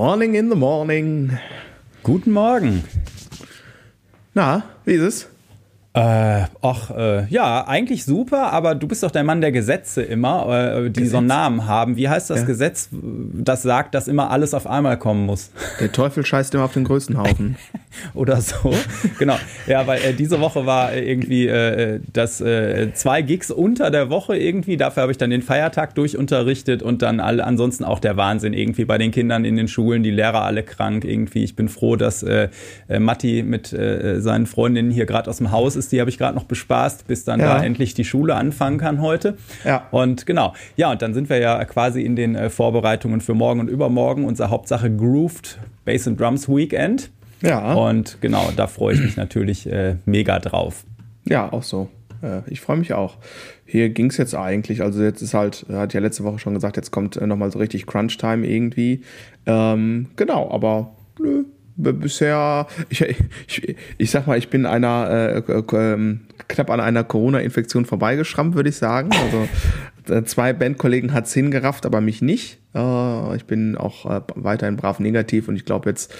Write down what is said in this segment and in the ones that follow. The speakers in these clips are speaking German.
Morning in the morning. Guten Morgen. Na, wie ist es? Äh, ach, äh, ja, eigentlich super, aber du bist doch der Mann der Gesetze immer, äh, die Gesetz? so einen Namen haben. Wie heißt das ja. Gesetz, das sagt, dass immer alles auf einmal kommen muss? Der Teufel scheißt immer auf den größten Haufen. Oder so. genau. Ja, weil äh, diese Woche war irgendwie äh, das äh, zwei Gigs unter der Woche irgendwie. Dafür habe ich dann den Feiertag durchunterrichtet und dann alle, ansonsten auch der Wahnsinn irgendwie bei den Kindern in den Schulen, die Lehrer alle krank irgendwie. Ich bin froh, dass äh, äh Matti mit äh, seinen Freundinnen hier gerade aus dem Haus ist, die habe ich gerade noch bespaßt, bis dann ja. da endlich die Schule anfangen kann heute. Ja. Und genau, ja, und dann sind wir ja quasi in den äh, Vorbereitungen für morgen und übermorgen. Unser Hauptsache Grooved Bass and Drums Weekend. Ja. Und genau, da freue ich mich natürlich äh, mega drauf. Ja, auch so. Äh, ich freue mich auch. Hier ging es jetzt eigentlich, also jetzt ist halt, hat ja letzte Woche schon gesagt, jetzt kommt äh, nochmal so richtig Crunch-Time irgendwie. Ähm, genau, aber nö, bisher, ich, ich, ich sag mal, ich bin einer äh, äh, knapp an einer Corona-Infektion vorbeigeschrammt, würde ich sagen. Also äh, zwei Bandkollegen hat's hingerafft, aber mich nicht. Äh, ich bin auch äh, weiterhin brav negativ und ich glaube jetzt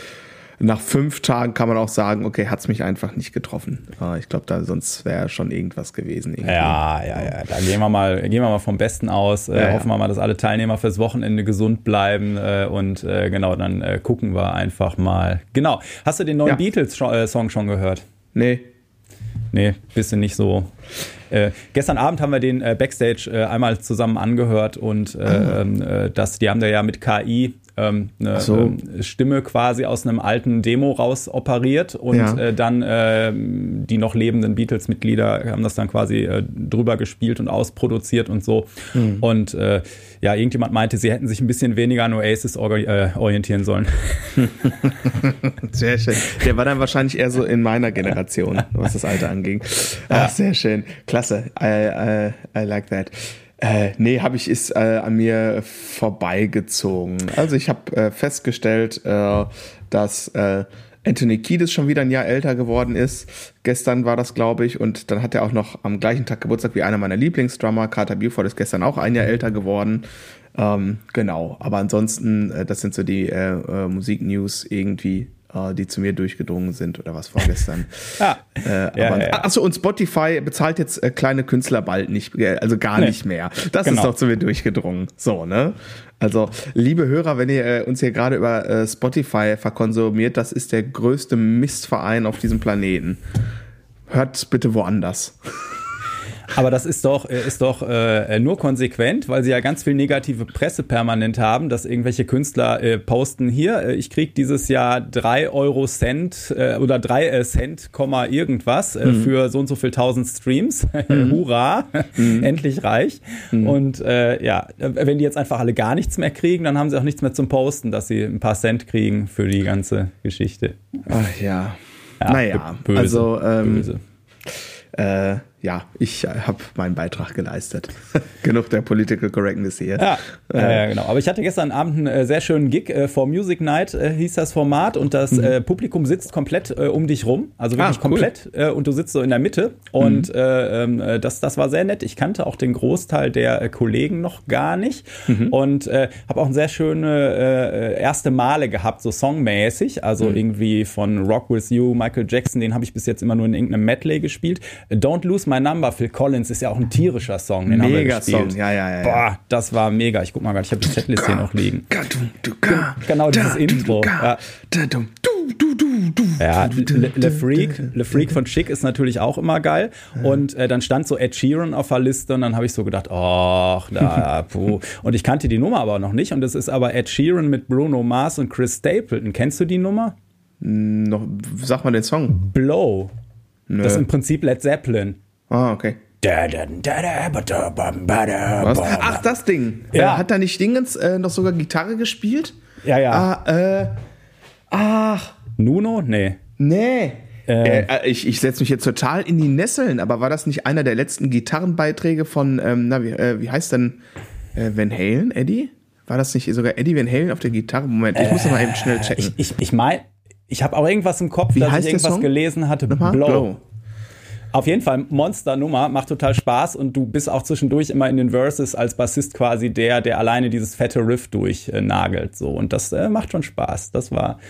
nach fünf Tagen kann man auch sagen, okay, hat's mich einfach nicht getroffen. Ah, ich glaube, da sonst wäre schon irgendwas gewesen. Irgendwie. Ja, ja, ja. Da gehen wir mal, gehen wir mal vom Besten aus. Äh, ja, hoffen wir mal, dass alle Teilnehmer fürs Wochenende gesund bleiben äh, und äh, genau, dann äh, gucken wir einfach mal. Genau. Hast du den neuen ja. Beatles-Song schon gehört? Nee. Nee, bist du nicht so. Äh, gestern Abend haben wir den äh, Backstage äh, einmal zusammen angehört und äh, ah. Ähm, äh, das, die haben da ja mit KI ähm, eine so. ähm, Stimme quasi aus einem alten Demo raus operiert und ja. äh, dann äh, die noch lebenden Beatles-Mitglieder haben das dann quasi äh, drüber gespielt und ausproduziert und so. Mhm. Und äh, ja, irgendjemand meinte, sie hätten sich ein bisschen weniger an Oasis äh, orientieren sollen. sehr schön. Der war dann wahrscheinlich eher so in meiner Generation, was das Alter anging. Ach, sehr schön. Klasse. I, I, I like that. Äh, nee, habe ich ist äh, an mir vorbeigezogen. Also ich habe äh, festgestellt, äh, dass äh, Anthony Kiedis schon wieder ein Jahr älter geworden ist. Gestern war das, glaube ich, und dann hat er auch noch am gleichen Tag Geburtstag wie einer meiner Lieblingsdrummer. Carter Buford ist gestern auch ein Jahr älter geworden. Ähm, genau, aber ansonsten, äh, das sind so die äh, äh, Musiknews irgendwie die zu mir durchgedrungen sind oder was vorgestern. ah, äh, ja, ja. Achso, und Spotify bezahlt jetzt äh, kleine Künstler bald nicht, äh, also gar nee. nicht mehr. Das genau. ist doch zu mir durchgedrungen. So, ne? Also, liebe Hörer, wenn ihr äh, uns hier gerade über äh, Spotify verkonsumiert, das ist der größte Mistverein auf diesem Planeten. Hört bitte woanders. Aber das ist doch, äh, ist doch äh, nur konsequent, weil sie ja ganz viel negative Presse permanent haben, dass irgendwelche Künstler äh, posten hier, äh, ich krieg dieses Jahr drei Euro Cent äh, oder drei äh, Cent, Komma irgendwas äh, mhm. für so und so viel tausend Streams. Mhm. Hurra, mhm. endlich reich. Mhm. Und äh, ja, wenn die jetzt einfach alle gar nichts mehr kriegen, dann haben sie auch nichts mehr zum Posten, dass sie ein paar Cent kriegen für die ganze Geschichte. Ach ja. ja naja, böse, also ähm, böse. Äh, ja, ich habe meinen Beitrag geleistet. Genug der Political Correctness hier. Ja, äh, genau. Aber ich hatte gestern Abend einen äh, sehr schönen Gig. Äh, For Music Night äh, hieß das Format und das mhm. Äh, Publikum sitzt komplett um dich rum. Also wirklich ah, cool. komplett. und du sitzt so in der Mitte. Und mhm. ähm, das, das war sehr nett. Ich kannte auch den Großteil der Kollegen noch gar nicht. Mhm. Und habe auch eine sehr schöne erste Male gehabt, so songmäßig. Also mhm. irgendwie von Rock With You, Michael Jackson, den habe ich bis jetzt immer nur in irgendeinem Medley gespielt. Don't Lose My Number, Phil Collins, ist ja auch ein tierischer Song. Den mega Song, ja, ja, ja. Boah, das war mega. Ich guck mal gerade, ich habe die Setlist hier noch liegen. Genau, dieses Intro. Ja. Ja, Le, Le, Freak, Le Freak von Chic ist natürlich auch immer geil. Und äh, dann stand so Ed Sheeran auf der Liste und dann habe ich so gedacht, ach, da, puh. Und ich kannte die Nummer aber noch nicht. Und es ist aber Ed Sheeran mit Bruno Mars und Chris Stapleton. Kennst du die Nummer? Noch, sag mal den Song. Blow. Nö. Das ist im Prinzip Led Zeppelin. Ah, okay. Was? Ach, das Ding. Ja. Äh, hat da nicht Dingens äh, noch sogar Gitarre gespielt? Ja, ja. Ah, äh, ach. Nuno? Nee. Nee. Äh, äh ich ich setze mich jetzt total in die Nesseln, aber war das nicht einer der letzten Gitarrenbeiträge von, ähm, na, wie, äh, wie heißt denn äh, Van Halen, Eddie? War das nicht sogar Eddie Van Halen auf der Gitarre? Moment, ich muss das mal eben schnell checken. Ich, ich, ich meine, ich habe auch irgendwas im Kopf, wie dass ich irgendwas gelesen hatte. Blow. Blow. Auf jeden Fall Monster-Nummer, macht total Spaß und du bist auch zwischendurch immer in den Verses als Bassist quasi der, der alleine dieses fette Riff durchnagelt. so und das äh, macht schon Spaß. Das war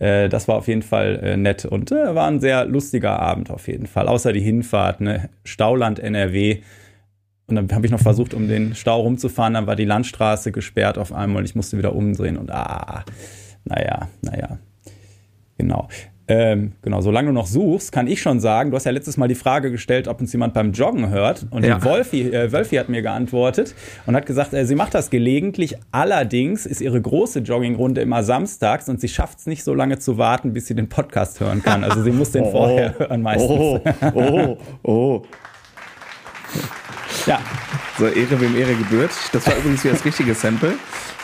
äh, das war auf jeden Fall äh, nett und äh, war ein sehr lustiger Abend auf jeden Fall. Außer die Hinfahrt, ne? Stauland NRW. Und dann habe ich noch versucht, um den Stau rumzufahren, dann war die Landstraße gesperrt auf einmal und ich musste wieder umdrehen und ah, naja, naja. Genau. Ähm, genau, solange du noch suchst, kann ich schon sagen, du hast ja letztes Mal die Frage gestellt, ob uns jemand beim Joggen hört. Und ja. Wolfi, äh, Wolfi hat mir geantwortet und hat gesagt, äh, sie macht das gelegentlich. Allerdings ist ihre große Joggingrunde immer samstags und sie schafft es nicht so lange zu warten, bis sie den Podcast hören kann. Also sie muss den oh, vorher hören meistens. Oh, oh, oh. ja. So, Ehre wem Ehre gebührt. Das war übrigens wie das richtige Sample.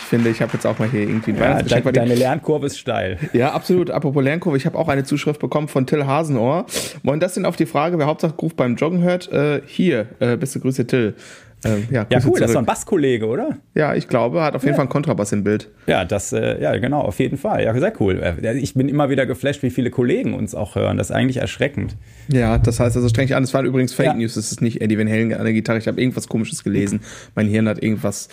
Ich finde, ich habe jetzt auch mal hier irgendwie ein ja, Weihnachtsgeschenk. De deine Lernkurve ist steil. Ja, absolut. Apropos Lernkurve, ich habe auch eine Zuschrift bekommen von Till Hasenohr. Moin, das denn auf die Frage, wer Hauptsache Ruf beim Joggen hört? Äh, hier, äh, beste Grüße Till. Ähm, ja, ja, cool, zurück. das war ein Basskollege, oder? Ja, ich glaube, hat auf jeden ja. Fall einen Kontrabass im Bild. Ja, das, äh, ja, genau, auf jeden Fall. Ja, sehr cool. Äh, ich bin immer wieder geflasht, wie viele Kollegen uns auch hören. Das ist eigentlich erschreckend. Ja, das heißt also streng an. Es war übrigens Fake ja. News. Das ist nicht Eddie Van Halen an der Gitarre. Ich habe irgendwas Komisches gelesen. Mein Hirn hat irgendwas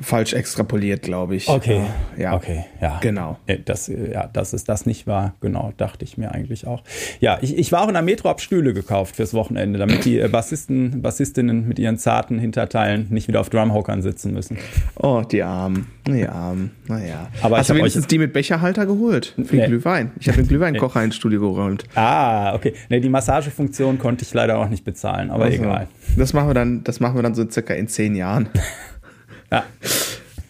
falsch extrapoliert, glaube ich. Okay. Ja. Okay, ja. Genau. Das, ja, dass es das nicht war, genau, dachte ich mir eigentlich auch. Ja, ich, ich war auch in der Metro, hab Stühle gekauft fürs Wochenende, damit die äh, Bassisten, Bassistinnen mit ihren zarten Hinterteilen nicht wieder auf Drumhockern sitzen müssen. Oh, die Armen. Die Armen. Naja. Aber Hast du wenigstens die mit Becherhalter geholt? Für nee. Glühwein. Ich habe den Glühweinkocher ins Studio geräumt. Ah, okay. Nee, die Massagefunktion konnte ich leider auch nicht bezahlen, aber also, egal. Das machen wir dann, das machen wir dann so circa in zehn Jahren. Ja.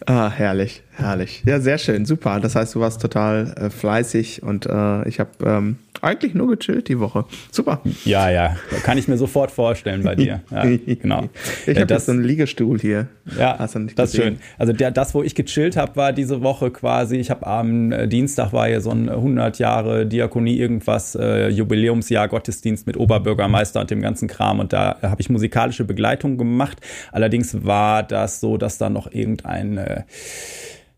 Ah, herrlich, herrlich. Ja, sehr schön, super. Das heißt, du warst total äh, fleißig und äh, ich habe ähm, eigentlich nur gechillt die Woche. Super. Ja, ja, kann ich mir sofort vorstellen bei dir. Ja, genau. Ich habe so einen Liegestuhl hier. Ja, das ist schön. Also der, das, wo ich gechillt habe, war diese Woche quasi, ich habe am äh, Dienstag war hier so ein 100 Jahre Diakonie irgendwas, äh, Jubiläumsjahr Gottesdienst mit Oberbürgermeister und dem ganzen Kram und da habe ich musikalische Begleitung gemacht. Allerdings war das so, dass da noch irgendein äh,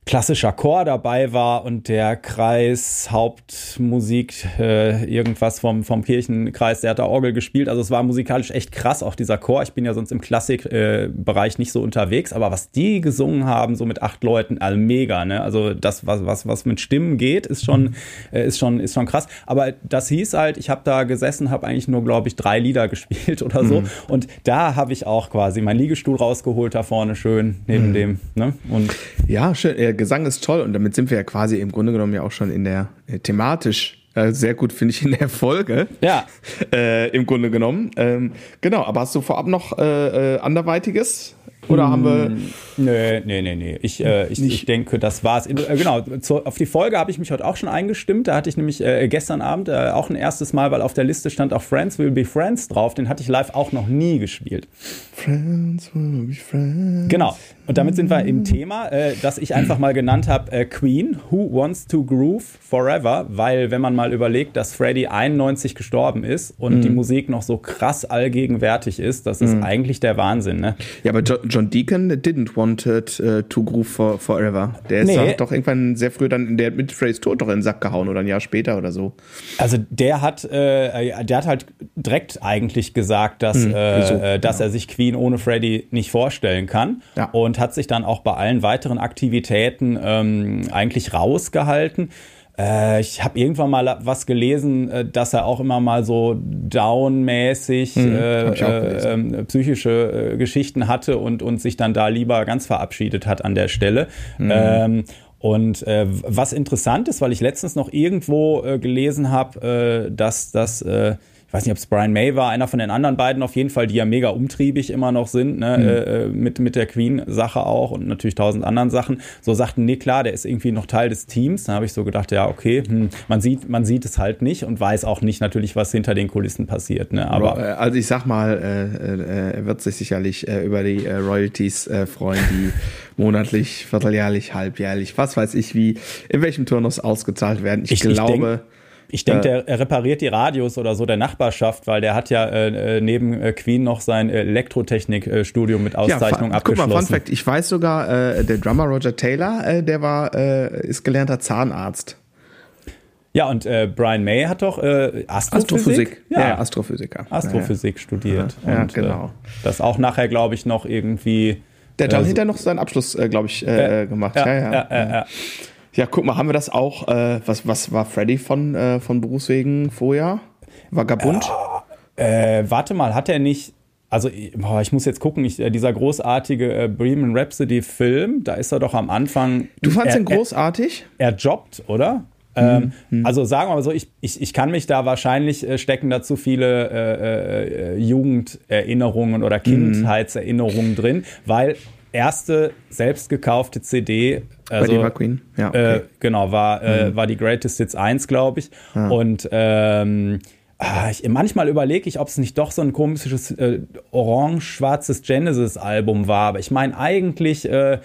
klassischer Chor dabei war und der Kreis Hauptmusik äh, irgendwas vom, vom Kirchenkreis, der hat da Orgel gespielt. Also es war musikalisch echt krass, auch dieser Chor. Ich bin ja sonst im Klassikbereich äh, nicht so unterwegs, aber was die gesungen haben, so mit acht Leuten, also mega, ne? Also das, was, was, was mit Stimmen geht, ist schon, äh, ist schon, ist schon krass. Aber das hieß halt, ich habe da gesessen, habe eigentlich nur, glaube ich, drei Lieder gespielt oder so. Mhm. Und da habe ich auch quasi meinen Liegestuhl rausgeholt, da vorne schön neben mhm. dem. Ne? Und ja, schön. Gesang ist toll und damit sind wir ja quasi im Grunde genommen ja auch schon in der äh, thematisch äh, sehr gut, finde ich, in der Folge. Ja. Äh, Im Grunde genommen. Ähm, genau, aber hast du vorab noch äh, äh anderweitiges? Oder hm, haben wir. Hm, nee, nee, nee, nee. Ich, äh, ich, ich denke, das war's. Äh, genau, zu, auf die Folge habe ich mich heute auch schon eingestimmt. Da hatte ich nämlich gestern Abend auch ein erstes Mal, weil auf der Liste stand auch Friends Will Be Friends drauf. Den hatte ich live auch noch nie gespielt. Friends Will Be Friends. Genau. Und damit sind wir im Thema, äh, das ich einfach mal genannt habe, äh, Queen, Who Wants to Groove Forever, weil wenn man mal überlegt, dass Freddie 91 gestorben ist und mhm. die Musik noch so krass allgegenwärtig ist, das ist mhm. eigentlich der Wahnsinn. Ne? Ja, aber John Deacon didn't want it, uh, to groove for, forever. Der ist nee. doch irgendwann sehr früh dann der mit Freddys Tod doch in den Sack gehauen oder ein Jahr später oder so. Also der hat, äh, der hat halt direkt eigentlich gesagt, dass, mhm. äh, dass genau. er sich Queen ohne Freddie nicht vorstellen kann. Ja. Und hat sich dann auch bei allen weiteren Aktivitäten ähm, eigentlich rausgehalten. Äh, ich habe irgendwann mal was gelesen, äh, dass er auch immer mal so downmäßig mhm, äh, äh ähm, psychische äh, Geschichten hatte und, und sich dann da lieber ganz verabschiedet hat an der Stelle. Mhm. Ähm, und äh, was interessant ist, weil ich letztens noch irgendwo äh, gelesen habe, äh, dass das äh, ich weiß nicht, ob es Brian May war, einer von den anderen beiden auf jeden Fall, die ja mega umtriebig immer noch sind, ne, mhm. äh, mit, mit der Queen-Sache auch und natürlich tausend anderen Sachen, so sagten, nee, klar, der ist irgendwie noch Teil des Teams. Dann habe ich so gedacht, ja, okay, hm, man, sieht, man sieht es halt nicht und weiß auch nicht natürlich, was hinter den Kulissen passiert. Ne? Aber äh, also ich sag mal, äh, äh, er wird sich sicherlich äh, über die äh, Royalties äh, freuen, die monatlich, vierteljährlich, halbjährlich, was weiß ich wie, in welchem Turnus ausgezahlt werden. Ich, ich glaube. Ich denk, ich denke, der er repariert die Radios oder so der Nachbarschaft, weil der hat ja äh, äh neben äh, Queen noch sein Elektrotechnik-Studium mit Auszeichnung ja, abgeschlossen. Guck mal, Fun Fact, ich weiß sogar, äh, der Drummer Roger Taylor, äh, der war, äh, ist gelernter Zahnarzt. Ja, und Brian May hat doch Astrophysik, Astrophysik. Ja. ja, Astrophysiker. Astrophysik ja, studiert. Ja, und, genau. Das auch nachher, glaube ich, noch irgendwie. Der hat dann hinterher noch seinen Abschluss, glaube ich, gemacht. Ja, ja, ja. Ja, guck mal, haben wir das auch? Äh, was, was war Freddy von, äh, von Berufswegen vorher? Vagabund? Äh, warte mal, hat er nicht. Also, boah, ich muss jetzt gucken, ich, äh, dieser großartige äh, Bohemian Rhapsody-Film, da ist er doch am Anfang. Du fandst er, ihn großartig? Er, er jobbt, oder? Ähm, hm. Also sagen wir mal so, ich, ich, ich kann mich da wahrscheinlich äh, stecken dazu viele äh, äh, Jugenderinnerungen oder Kindheitserinnerungen hm. drin, weil erste selbst gekaufte CD, also, Freddie McQueen, ja. Okay. Äh, genau, war, mhm. war die Greatest Hits 1, glaube ich. Ja. Und ähm, ah, ich, manchmal überlege ich, ob es nicht doch so ein komisches äh, orange-schwarzes Genesis-Album war. Aber ich meine, eigentlich äh,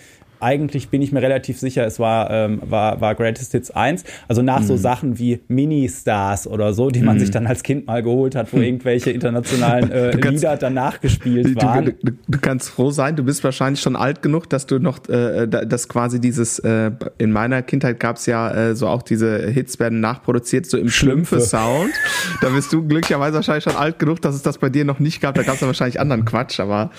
eigentlich bin ich mir relativ sicher, es war, ähm, war, war Greatest Hits 1. Also nach mhm. so Sachen wie Mini-Stars oder so, die man mhm. sich dann als Kind mal geholt hat, wo irgendwelche internationalen äh, kannst, Lieder danach gespielt waren. Du, du, du, kannst froh sein, du bist wahrscheinlich schon alt genug, dass du noch, äh, dass quasi dieses, äh, in meiner Kindheit gab es ja äh, so auch diese Hits werden nachproduziert, so im Schlümpfe-Sound. da bist du glücklicherweise wahrscheinlich schon alt genug, dass es das bei dir noch nicht gab. Da gab es ja wahrscheinlich anderen Quatsch, aber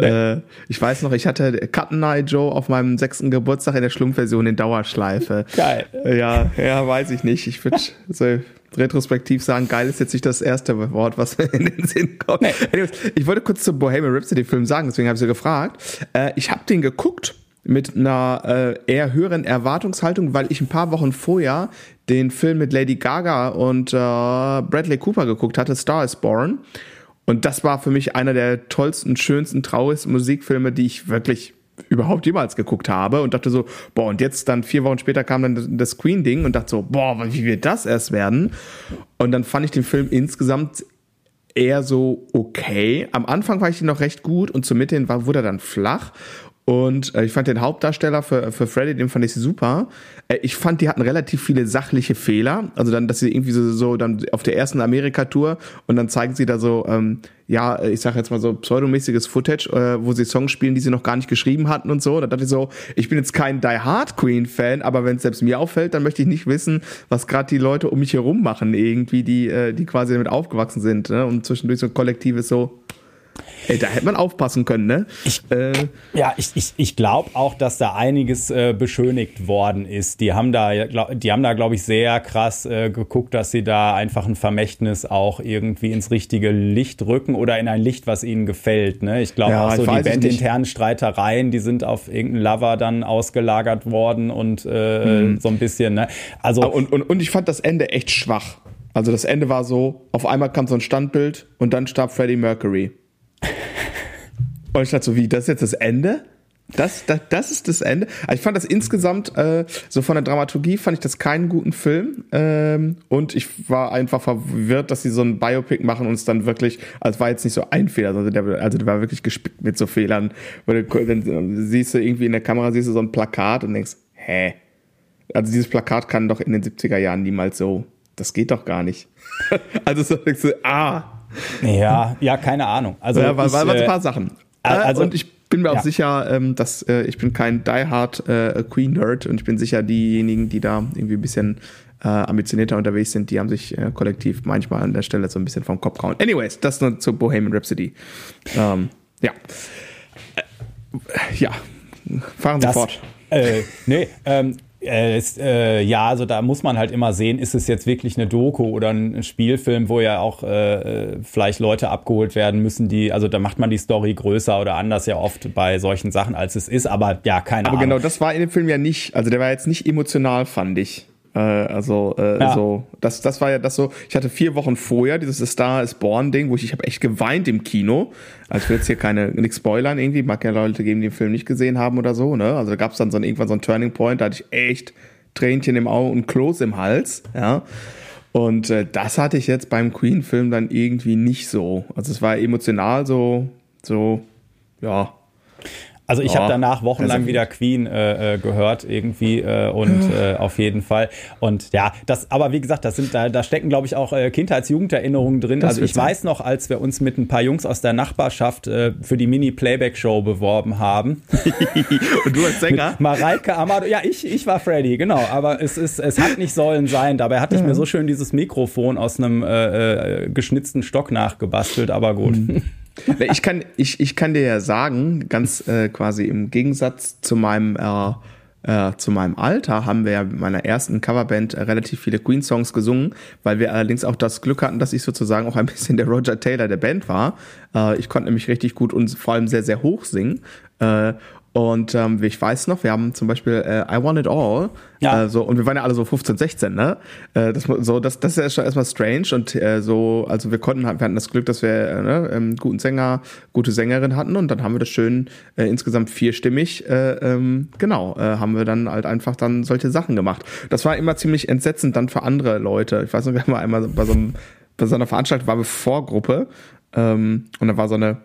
äh, ich weiß noch, ich hatte Cotton Eye Joe auf meinem meinem sechsten Geburtstag in der Schlumpfversion in Dauerschleife. Geil. Ja, ja, weiß ich nicht. Ich würde so retrospektiv sagen, geil ist jetzt nicht das erste Wort, was mir in den Sinn kommt. Nee. Ich wollte kurz zum Bohemian Rhapsody Film sagen, deswegen habe ich so gefragt. Äh, ich habe den geguckt mit einer äh, eher höheren Erwartungshaltung, weil ich ein paar Wochen vorher den Film mit Lady Gaga und äh, Bradley Cooper geguckt hatte, Star is Born. Und das war für mich einer der tollsten, schönsten, traurigsten Musikfilme, die ich wirklich überhaupt jemals geguckt habe und dachte so, boah, und jetzt dann vier Wochen später kam dann das Queen-Ding und dachte so, boah, wie wird das erst werden? Und dann fand ich den Film insgesamt eher so okay. Am Anfang war ich ihn noch recht gut und zur Mitte hin war, wurde er dann flach. Und äh, ich fand den Hauptdarsteller für, für Freddy, den fand ich super. Äh, ich fand, die hatten relativ viele sachliche Fehler. Also dann, dass sie irgendwie so, so dann auf der ersten Amerika-Tour und dann zeigen sie da so, ähm, ja, ich sag jetzt mal so pseudomäßiges Footage, äh, wo sie Songs spielen, die sie noch gar nicht geschrieben hatten und so. Da dachte ich so, ich bin jetzt kein Die Hard Queen Fan, aber wenn es selbst mir auffällt, dann möchte ich nicht wissen, was gerade die Leute um mich herum machen, irgendwie, die, äh, die quasi damit aufgewachsen sind. Ne? Und zwischendurch so ein kollektives so, Ey, da hätte man aufpassen können, ne? Ich, äh, ja, ich, ich, ich glaube auch, dass da einiges äh, beschönigt worden ist. Die haben da, die haben da, glaube ich, sehr krass äh, geguckt, dass sie da einfach ein Vermächtnis auch irgendwie ins richtige Licht rücken oder in ein Licht, was ihnen gefällt. Ne? Ich glaube ja, auch so die bandinternen Streitereien, die sind auf irgendeinen Lover dann ausgelagert worden und äh, hm. so ein bisschen. Ne? Also und, und, und ich fand das Ende echt schwach. Also das Ende war so, auf einmal kam so ein Standbild und dann starb Freddie Mercury. Und ich dachte so, wie, das ist jetzt das Ende? Das, das, das ist das Ende. Also ich fand das insgesamt, äh, so von der Dramaturgie fand ich das keinen guten Film. Ähm, und ich war einfach verwirrt, dass sie so ein Biopic machen und es dann wirklich, also es war jetzt nicht so ein Fehler, sondern der, also der war wirklich gespickt mit so Fehlern. Weil du, dann siehst du irgendwie in der Kamera, siehst du so ein Plakat und denkst, hä? Also dieses Plakat kann doch in den 70er Jahren niemals so, das geht doch gar nicht. also so denkst du, ah. Ja, ja, keine Ahnung. Also ja, war, war, war ein paar Sachen. Also, und ich bin mir auch ja. sicher, ähm, dass äh, ich bin kein diehard äh, Queen Nerd und ich bin sicher, diejenigen, die da irgendwie ein bisschen äh, ambitionierter unterwegs sind, die haben sich äh, kollektiv manchmal an der Stelle so ein bisschen vom Kopf gehauen. Anyways, das nur zu Bohemian Rhapsody. Ähm, ja. Äh, ja. Fahren Sie das, fort. Äh, nee, ähm, äh, ist, äh, ja, also da muss man halt immer sehen, ist es jetzt wirklich eine Doku oder ein Spielfilm, wo ja auch äh, vielleicht Leute abgeholt werden müssen, die, also da macht man die Story größer oder anders ja oft bei solchen Sachen, als es ist, aber ja, keine aber Ahnung. Aber genau, das war in dem Film ja nicht, also der war jetzt nicht emotional, fand ich. Äh, also äh, ja. so, das, das war ja das so. Ich hatte vier Wochen vorher dieses Star is Born Ding, wo ich, ich habe echt geweint im Kino. Also ich will jetzt hier keine nichts spoilern irgendwie, mag ja Leute geben, die den Film nicht gesehen haben oder so. Ne, also da gab es dann so irgendwann so ein Turning Point, da hatte ich echt Tränchen im Auge und Kloß im Hals. Ja. Und äh, das hatte ich jetzt beim Queen-Film dann irgendwie nicht so. Also es war emotional so, so, ja, Also ich oh, habe danach wochenlang wieder Queen äh, äh, gehört irgendwie äh, und äh, auf jeden Fall. Und ja, das, aber wie gesagt, das sind da, da stecken, glaube ich, auch äh, Kindheits-Jugenderinnerungen drin. Das also ich weiß noch, als wir uns mit ein paar Jungs aus der Nachbarschaft äh, für die Mini-Playback-Show beworben haben. und du als Sänger? Mit Mareike Amado. Ja, ich, ich war Freddy, genau. Aber es ist, es hat nicht sollen sein. Dabei hatte ich mir so schön dieses Mikrofon aus einem äh, äh, geschnitzten Stock nachgebastelt, aber gut. Ich kann, ich, ich kann dir ja sagen, ganz äh, quasi im Gegensatz zu meinem äh, äh, zu meinem Alter haben wir ja mit meiner ersten Coverband äh, relativ viele Queen-Songs gesungen, weil wir allerdings auch das Glück hatten, dass ich sozusagen auch ein bisschen der Roger Taylor der Band war. Äh, ich konnte nämlich richtig gut und vor allem sehr, sehr hoch singen. Und ähm, ich weiß noch, wir haben zum Beispiel äh, I Want It All. Ja. Äh, so, und wir waren ja alle so 15, 16, ne? Äh, das, so, das, das ist ja schon erstmal strange. Und äh, so, also wir konnten, wir hatten das Glück, dass wir äh, ne, ähm, guten Sänger, gute Sängerin hatten und dann haben wir das schön äh, insgesamt vierstimmig, äh, ähm, genau, äh, haben wir dann halt einfach dann solche Sachen gemacht. Das war immer ziemlich entsetzend dann für andere Leute. Ich weiß noch, wir haben einmal bei so, einem, bei so einer Veranstaltung war wir Vorgruppe ähm, und da war so eine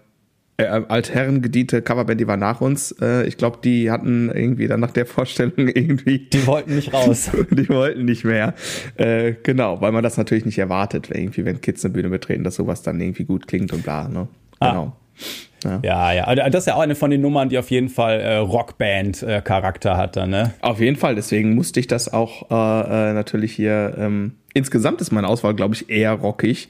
äh, Altherren gediente Coverband, die war nach uns. Äh, ich glaube, die hatten irgendwie dann nach der Vorstellung irgendwie. Die wollten nicht raus. die wollten nicht mehr. Äh, genau, weil man das natürlich nicht erwartet, irgendwie, wenn Kids eine Bühne betreten, dass sowas dann irgendwie gut klingt und bla. Ne? Ah. Genau. Ah. Ja. ja, ja. Das ist ja auch eine von den Nummern, die auf jeden Fall äh, Rockband-Charakter äh, hatte, ne? Auf jeden Fall, deswegen musste ich das auch äh, äh natürlich hier. Ähm, insgesamt ist meine Auswahl, glaube ich, eher rockig.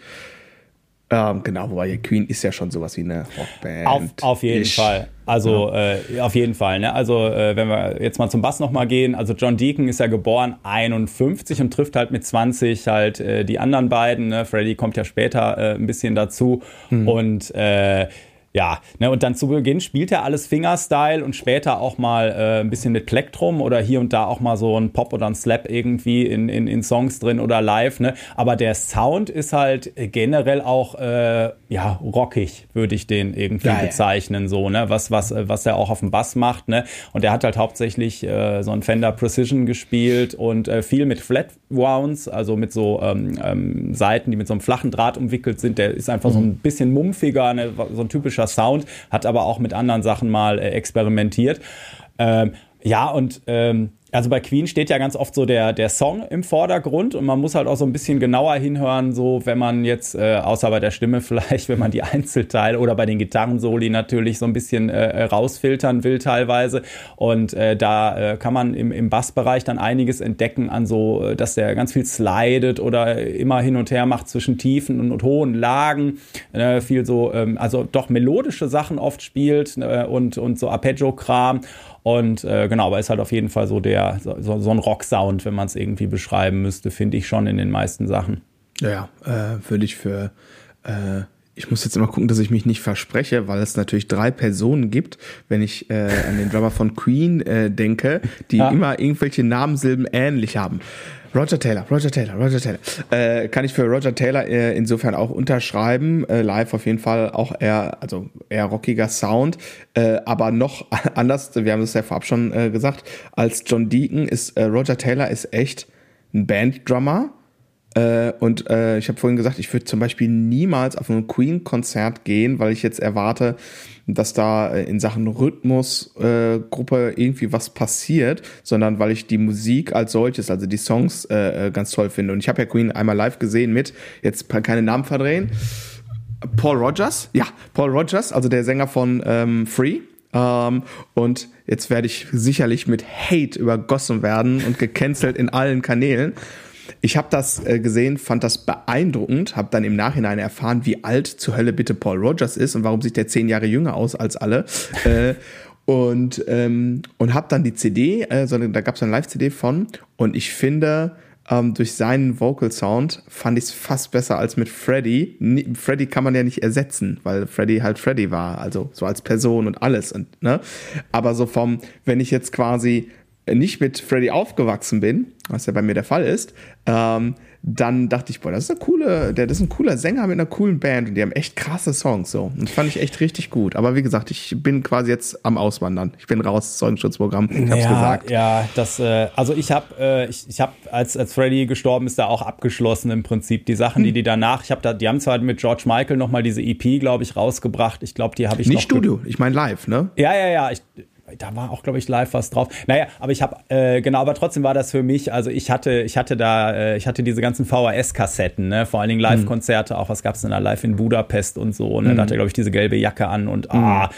Ähm, genau, wobei Queen ist ja schon sowas wie eine Rockband. Auf, auf jeden ich, Fall. Also ja. äh, auf jeden Fall. Ne? Also äh, wenn wir jetzt mal zum Bass nochmal gehen. Also John Deacon ist ja geboren 51 und trifft halt mit 20 halt äh, die anderen beiden. Ne? Freddie kommt ja später äh, ein bisschen dazu. Hm. Und äh, ja, ne, und dann zu Beginn spielt er alles Fingerstyle und später auch mal äh, ein bisschen mit Plektrum oder hier und da auch mal so ein Pop oder ein Slap irgendwie in, in, in Songs drin oder live, ne? Aber der Sound ist halt generell auch äh, ja rockig, würde ich den irgendwie ja, bezeichnen, so, ne? Was, was, was er auch auf dem Bass macht, ne? Und er hat halt hauptsächlich äh, so ein Fender Precision gespielt und äh, viel mit Flat Wounds, also mit so ähm, ähm, Seiten, die mit so einem flachen Draht umwickelt sind. Der ist einfach mhm. so ein bisschen mumpfiger, ne? so ein typischer typischer Sound, hat aber auch mit anderen Sachen mal äh, experimentiert. Ähm, ja, und ähm, also bei Queen steht ja ganz oft so der, der Song im Vordergrund und man muss halt auch so ein bisschen genauer hinhören, so wenn man jetzt, äh, außer bei der Stimme vielleicht, wenn man die Einzelteile oder bei den Gitarrensoli natürlich so ein bisschen äh, rausfiltern will teilweise. Und äh, da äh, kann man im, im Bassbereich dann einiges entdecken an so, äh, dass der ganz viel slidet oder immer hin und her macht zwischen tiefen und, und hohen Lagen. Äh, viel so, ähm, also doch melodische Sachen oft spielt äh, und, und so Arpeggio-Kram. Und äh, genau, aber ist halt auf jeden Fall so der, so, so ein Rock-Sound, wenn man es irgendwie beschreiben müsste, finde ich schon in den meisten Sachen. Ja, äh, würde ich für äh, ich muss jetzt immer gucken, dass ich mich nicht verspreche, weil es natürlich drei Personen gibt, wenn ich äh, an den Drummer von Queen äh, denke, die ja. immer irgendwelche Namensilben ähnlich haben. Roger Taylor, Roger Taylor, Roger Taylor. Äh, kann ich für Roger Taylor äh, insofern auch unterschreiben. Äh, live auf jeden Fall auch eher, also eher rockiger Sound, äh, aber noch anders, wir haben es ja vorab schon äh, gesagt, als John Deacon ist äh, Roger Taylor ist echt ein Banddrummer. Äh, und äh, ich habe vorhin gesagt, ich würde zum Beispiel niemals auf ein Queen-Konzert gehen, weil ich jetzt erwarte, dass da äh, in Sachen Rhythmusgruppe äh, irgendwie was passiert, sondern weil ich die Musik als solches, also die Songs äh, äh ganz toll finde. Und ich habe ja Queen einmal live gesehen mit, jetzt keine Namen verdrehen, Paul Rogers, ja, Paul Rogers, also der Sänger von ähm, Free. Ähm, und jetzt werde ich sicherlich mit Hate übergossen werden und gecancelt in allen Kanälen. Ich habe das äh, gesehen, fand das beeindruckend, habe dann im Nachhinein erfahren, wie alt zur Hölle bitte Paul Rogers ist und warum sieht der zehn Jahre jünger aus als alle. äh, und ähm, und habe dann die CD, äh, so, da gab es eine Live-CD von und ich finde, ähm, durch seinen Vocal Sound fand ich es fast besser als mit Freddy. Freddy kann man ja nicht ersetzen, weil Freddy halt Freddy war, also so als Person und alles. Und, ne? Aber so vom, wenn ich jetzt quasi nicht mit Freddy aufgewachsen bin, was ja bei mir der Fall ist, ähm, dann dachte ich, boah, das ist eine coole, der das ist ein cooler Sänger mit einer coolen Band und die haben echt krasse Songs so. Und das fand ich echt richtig gut. Aber wie gesagt, ich bin quasi jetzt am Auswandern. Ich bin raus, Zeugenschutzprogramm. Ich hab's ja, gesagt. Ja, das, äh, also ich habe, äh, ich, ich habe, als, als Freddy gestorben ist, da auch abgeschlossen im Prinzip. Die Sachen, hm. die die danach, ich habe da, die haben zwar mit George Michael nochmal diese EP, glaube ich, rausgebracht. Ich glaube, die habe ich Nicht Studio, ich meine live, ne? Ja, ja, ja. Ich, da war auch, glaube ich, live was drauf. Naja, aber ich habe, äh, genau, aber trotzdem war das für mich, also ich hatte, ich hatte da, äh, ich hatte diese ganzen VHS-Kassetten, ne, vor allen Dingen Live-Konzerte, auch was gab es denn da live in Budapest und so, ne, mhm. da hatte, glaube ich, diese gelbe Jacke an und, mhm. ah, äh,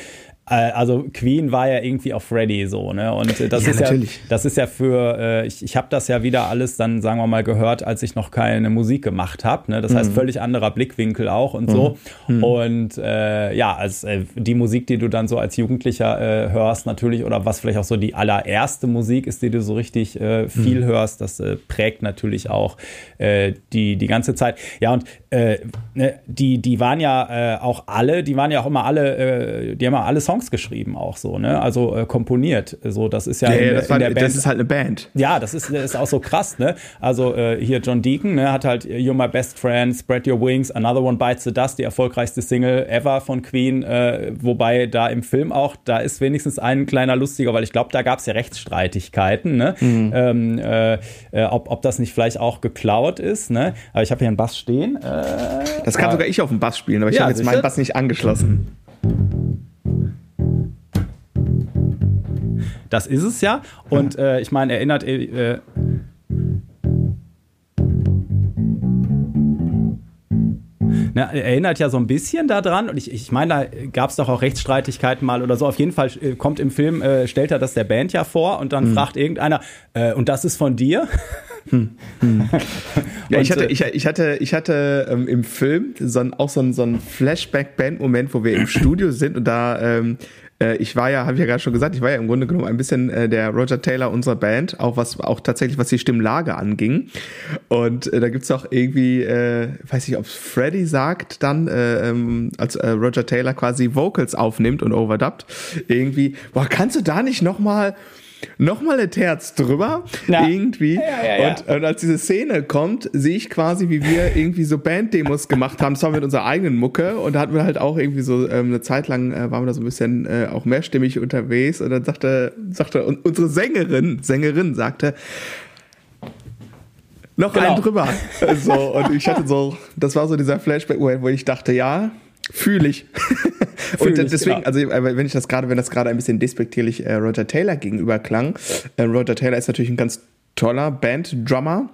also Queen war ja irgendwie auf Ready so, ne? Und äh, das ja, ist natürlich. ja das ist ja für äh, ich, ich habe das ja wieder alles dann sagen wir mal gehört, als ich noch keine Musik gemacht habe, ne? Das mhm. heißt völlig anderer Blickwinkel auch und so. Mhm. mhm. Und äh, ja, als äh, die Musik, die du dann so als Jugendlicher äh, hörst natürlich oder was vielleicht auch so die allererste Musik ist, die du so richtig äh, viel mhm. hörst, das äh, prägt natürlich auch äh, die die ganze Zeit. Ja, und äh, ne, die die waren ja äh, auch alle, die waren ja auch immer alle äh, die haben ja alle Songs geschrieben auch so, ne? Also äh, komponiert. So, das ist ja, ja, in, das, war, in der Band. Das ist halt eine Band. Ja, das ist, ist auch so krass, ne? Also äh, hier John Deacon, ne, hat halt You're My Best Friend, Spread Your Wings, Another One Bites the Dust, die erfolgreichste Single ever von Queen. Äh, wobei da im Film auch, da ist wenigstens ein kleiner lustiger, weil ich glaube, da gab es ja Rechtsstreitigkeiten, ne? Mhm. Ähm, äh, äh, ob, ob das nicht vielleicht auch geklaut ist, ne? Aber ich habe hier einen Bass stehen. Äh, das kann sogar ich auf dem Bass spielen, aber ich ja, habe jetzt meinen Bass nicht angeschlossen. Das ist es ja. Und äh, ich meine, erinnert. Äh, Na, erinnert ja so ein bisschen daran. Und ich, ich meine, da gab es doch auch Rechtsstreitigkeiten mal oder so. Auf jeden Fall äh, kommt im Film, äh, stellt er das der Band ja vor und dann mhm. fragt irgendeiner, äh, und das ist von dir? Hm. Hm. ja, ich hatte, äh, ich, ich hatte, ich hatte ähm, im Film so ein, auch so ein, so ein Flashback-Band-Moment, wo wir im Studio sind und da ähm, äh, ich war ja, habe ich ja gerade schon gesagt, ich war ja im Grunde genommen ein bisschen äh, der Roger Taylor unserer Band, auch was auch tatsächlich was die Stimmlage anging. Und äh, da gibt's auch irgendwie, äh, weiß ich, ob Freddy sagt dann, äh, ähm, als äh, Roger Taylor quasi Vocals aufnimmt und overdubbt, irgendwie, boah, kannst du da nicht noch mal nochmal ein Terz drüber, ja. irgendwie. Ja, ja, und, und, als diese Szene kommt, sehe ich quasi, wie wir irgendwie so Band-Demos gemacht haben, zwar mit unserer eigenen Mucke und da hatten wir halt auch irgendwie so ähm, eine Zeit lang äh, waren wir da so ein bisschen äh, auch mehrstimmig unterwegs und dann sagte, sagte unsere Sängerin, Sängerin sagte, noch genau. einen drüber. so, und ich hatte so, das war so dieser Flashback, wo ich dachte, ja, Fühle ich. und Fühl deswegen, genau. also wenn ich das gerade, wenn das gerade ein bisschen despektierlich äh, Roger Taylor gegenüber klang, äh, Roger Taylor ist natürlich ein ganz toller Band-Drummer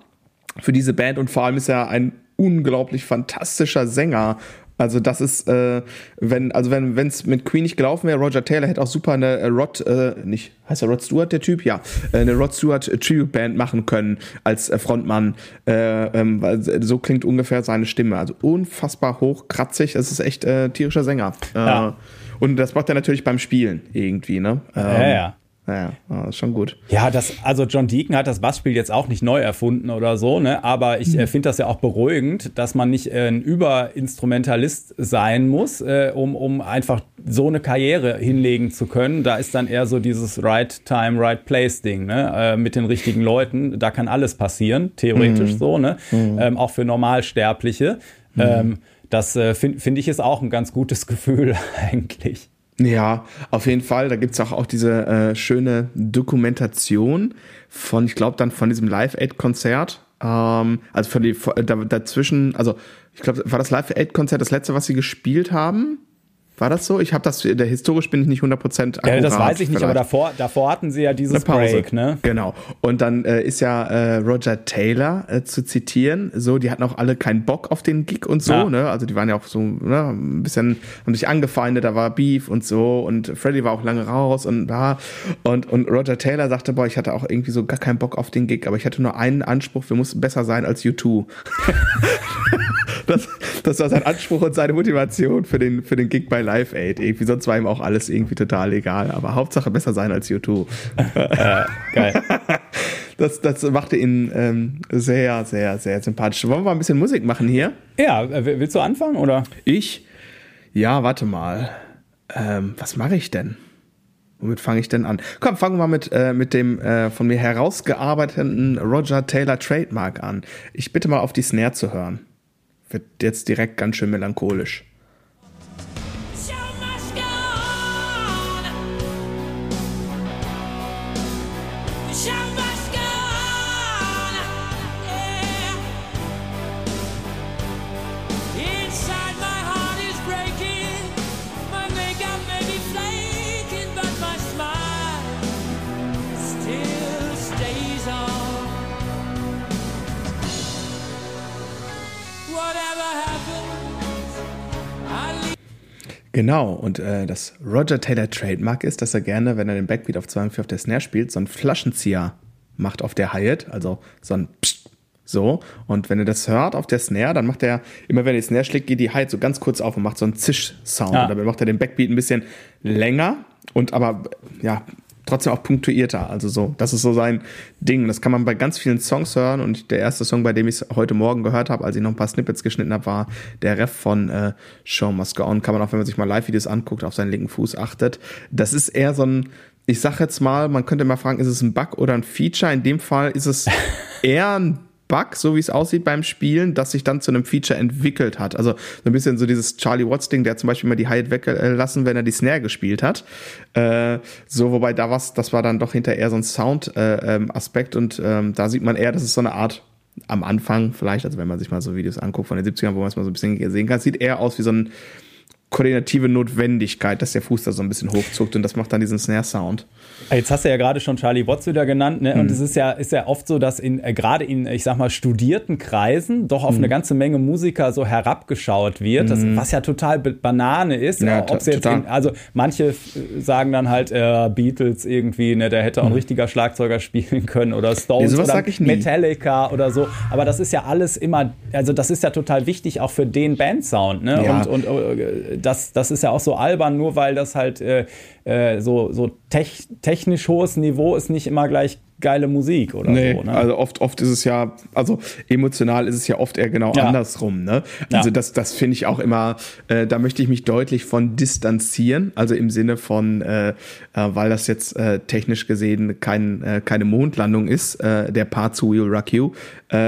für diese Band und vor allem ist er ein unglaublich fantastischer Sänger also das ist, äh, wenn, also wenn es mit Queen nicht gelaufen wäre, Roger Taylor hätte auch super eine äh, Rod, äh, nicht, heißt er Rod Stewart der Typ? Ja, äh, eine Rod Stewart Tribute Band machen können als äh, Frontmann. Äh, ähm, so klingt ungefähr seine Stimme. Also unfassbar hochkratzig. Es ist echt äh, tierischer Sänger. Ja. Und das macht er natürlich beim Spielen irgendwie, ne? Ähm, ja, ja. Ja, ist schon gut. Ja, das, also John Deacon hat das Bassspiel jetzt auch nicht neu erfunden oder so, ne? Aber ich äh, finde das ja auch beruhigend, dass man nicht äh, ein Überinstrumentalist sein muss, äh, um, um einfach so eine Karriere hinlegen zu können. Da ist dann eher so dieses Right Time, Right Place Ding, ne? Äh, mit den richtigen Leuten. Da kann alles passieren, theoretisch mhm. so, ne? Mhm. Ähm, auch für Normalsterbliche. Mhm. Ähm, das äh, finde find ich ist auch ein ganz gutes Gefühl eigentlich. Ja, auf jeden Fall. Da gibt's auch, auch diese äh, schöne Dokumentation von, ich glaube, dann von diesem Live-Aid-Konzert. Ähm, also von die, da, dazwischen, also ich glaube, war das Live-Aid-Konzert das letzte, was sie gespielt haben? War das so? Ich habe das, der historisch bin ich nicht 100% akkurat. Ja, das weiß ich nicht, vielleicht. aber davor, davor hatten sie ja dieses Break, ne? Genau. Und dann äh, ist ja äh, Roger Taylor äh, zu zitieren. So, die hatten auch alle keinen Bock auf den Gig und so, ja. ne? Also die waren ja auch so, ne, ein bisschen, haben sich angefeindet, da war Beef und so und Freddy war auch lange raus und da. Und, und Roger Taylor sagte, boah, ich hatte auch irgendwie so gar keinen Bock auf den Gig, aber ich hatte nur einen Anspruch, wir mussten besser sein als U2. das, das war sein Anspruch und seine Motivation für den, für den Gig bei Live Aid. Irgendwie, sonst war ihm auch alles irgendwie total egal. Aber Hauptsache besser sein als YouTube. äh, geil. Das, das machte ihn ähm, sehr, sehr, sehr sympathisch. Wollen wir mal ein bisschen Musik machen hier? Ja, willst du anfangen oder? Ich? Ja, warte mal. Ähm, was mache ich denn? Womit fange ich denn an? Komm, fangen wir mal mit, äh, mit dem äh, von mir herausgearbeiteten Roger Taylor Trademark an. Ich bitte mal auf die Snare zu hören. Wird jetzt direkt ganz schön melancholisch. Genau, und äh, das Roger Taylor Trademark ist, dass er gerne, wenn er den Backbeat auf 2 und 4 auf der Snare spielt, so einen Flaschenzieher macht auf der Hi-Hat, also so ein Psst, so. Und wenn er das hört auf der Snare, dann macht er, immer wenn er die Snare schlägt, geht die Hi-Hat so ganz kurz auf und macht so einen Zisch-Sound. Ja. Dabei macht er den Backbeat ein bisschen länger und aber, ja, trotzdem auch punktuierter. Also so, das ist so sein Ding. Das kann man bei ganz vielen Songs hören. Und der erste Song, bei dem ich es heute Morgen gehört habe, als ich noch ein paar Snippets geschnitten habe, war der Ref von äh, Show Must Go On. Kann man auch, wenn man sich mal Live-Videos anguckt, auf seinen linken Fuß achtet. Das ist eher so ein, ich sag jetzt mal, man könnte mal fragen, ist es ein Bug oder ein Feature? In dem Fall ist es eher ein Bug, so wie es aussieht beim Spielen, das sich dann zu einem Feature entwickelt hat. Also so ein bisschen so dieses Charlie Watts-Ding, der zum Beispiel mal die Hi-Hat weggelassen, wenn er die Snare gespielt hat. Äh, so, wobei da was, das war dann doch hinterher so ein Sound-Aspekt äh, ähm, und ähm, da sieht man eher, das ist so eine Art am Anfang vielleicht, also wenn man sich mal so Videos anguckt von den 70ern, wo man es mal so ein bisschen sehen kann, sieht eher aus wie so ein koordinative Notwendigkeit, dass der Fuß da so ein bisschen hochzuckt und das macht dann diesen Snare-Sound. Jetzt hast du ja gerade schon Charlie Watts wieder genannt, ne? Und mhm. es ist ja, ist ja oft so, dass in äh, gerade in, ich sag mal, studierten Kreisen doch auf mhm. eine ganze Menge Musiker so herabgeschaut wird, das, mhm. was ja total Banane ist. Ja, Ob's jetzt in, also manche sagen dann halt, äh, Beatles irgendwie, ne, der hätte auch ein mhm. richtiger Schlagzeuger spielen können oder Stones nee, oder Metallica oder so. Aber das ist ja alles immer, also das ist ja total wichtig auch für den Bandsound, ne? Ja. Und, und äh, das, das ist ja auch so albern, nur weil das halt äh, äh, so, so tech, technisch hohes Niveau ist nicht immer gleich geile Musik oder nee, so. Ne? Also oft, oft ist es ja, also emotional ist es ja oft eher genau ja. andersrum. Ne? Also ja. das, das finde ich auch immer, äh, da möchte ich mich deutlich von distanzieren. Also im Sinne von, äh, äh, weil das jetzt äh, technisch gesehen kein, äh, keine Mondlandung ist, äh, der Part zu Will Rock You,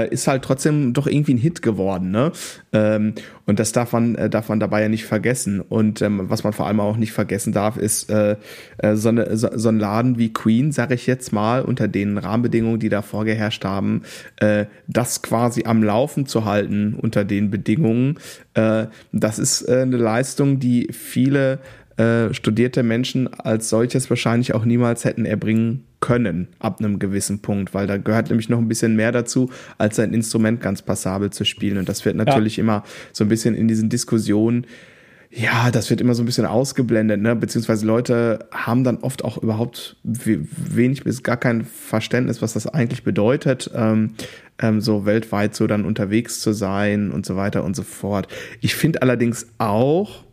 ist halt trotzdem doch irgendwie ein Hit geworden. Ne? Ähm, und das darf man, darf man dabei ja nicht vergessen. Und ähm, was man vor allem auch nicht vergessen darf, ist so, eine, so, so ein Laden wie Queen, sage ich jetzt mal, unter den Rahmenbedingungen, die da vorgeherrscht haben, äh, das quasi am Laufen zu halten unter den Bedingungen, äh, das ist äh, eine Leistung, die viele äh, studierte Menschen als solches wahrscheinlich auch niemals hätten erbringen können ab einem gewissen Punkt, weil da gehört nämlich noch ein bisschen mehr dazu, als ein Instrument ganz passabel zu spielen. Und das wird natürlich ja. immer so ein bisschen in diesen Diskussionen ja, das wird immer so ein bisschen ausgeblendet, ne? Beziehungsweise Leute haben dann oft auch überhaupt wenig bis gar kein Verständnis, was das eigentlich bedeutet, ähm, ähm, so weltweit so dann unterwegs zu sein und so weiter und so fort. Ich finde allerdings auch,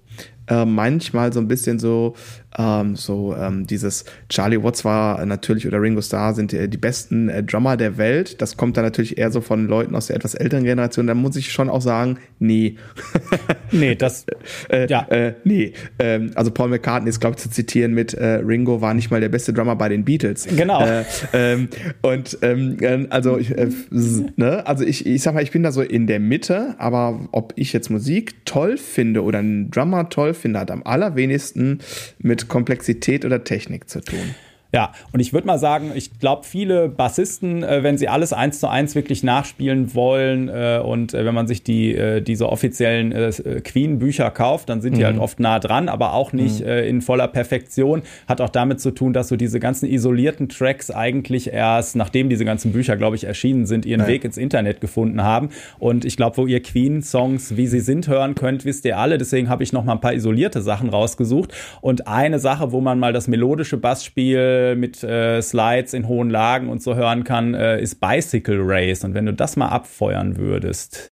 äh, manchmal so ein bisschen so, ähm, so ähm, dieses Charlie Watts war natürlich oder Ringo Starr sind die, die besten äh, Drummer der Welt. Das kommt dann natürlich eher so von Leuten aus der etwas älteren Generation. Da muss ich schon auch sagen, nee. nee, das, äh, ja. Äh, nee. Ähm, also Paul McCartney ist, glaube ich, zu zitieren mit äh, Ringo war nicht mal der beste Drummer bei den Beatles. Genau. Äh, ähm, und ähm, äh, also, ich, äh, ne? also ich, ich sag mal, ich bin da so in der Mitte, aber ob ich jetzt Musik toll finde oder einen Drummer toll finde, hat am allerwenigsten mit Komplexität oder Technik zu tun. Ja, und ich würde mal sagen, ich glaube, viele Bassisten, äh, wenn sie alles eins zu eins wirklich nachspielen wollen äh, und äh, wenn man sich die äh, diese offiziellen äh, Queen-Bücher kauft, dann sind die halt mhm. halt oft nah dran, aber auch nicht mhm. Äh, in voller Perfektion. Hat auch damit zu tun, dass so diese ganzen isolierten Tracks eigentlich erst, nachdem diese ganzen Bücher, glaube ich, erschienen sind, ihren Nein. Weg ins Internet gefunden haben. Und ich glaube, wo ihr Queen-Songs, wie sie sind, hören könnt, wisst ihr alle. Deswegen habe ich noch mal ein paar isolierte Sachen rausgesucht. Und eine Sache, wo man mal das melodische Bassspiel mit äh, Slides in hohen Lagen und so hören kann, äh, ist Bicycle Race. Und wenn du das mal abfeuern würdest.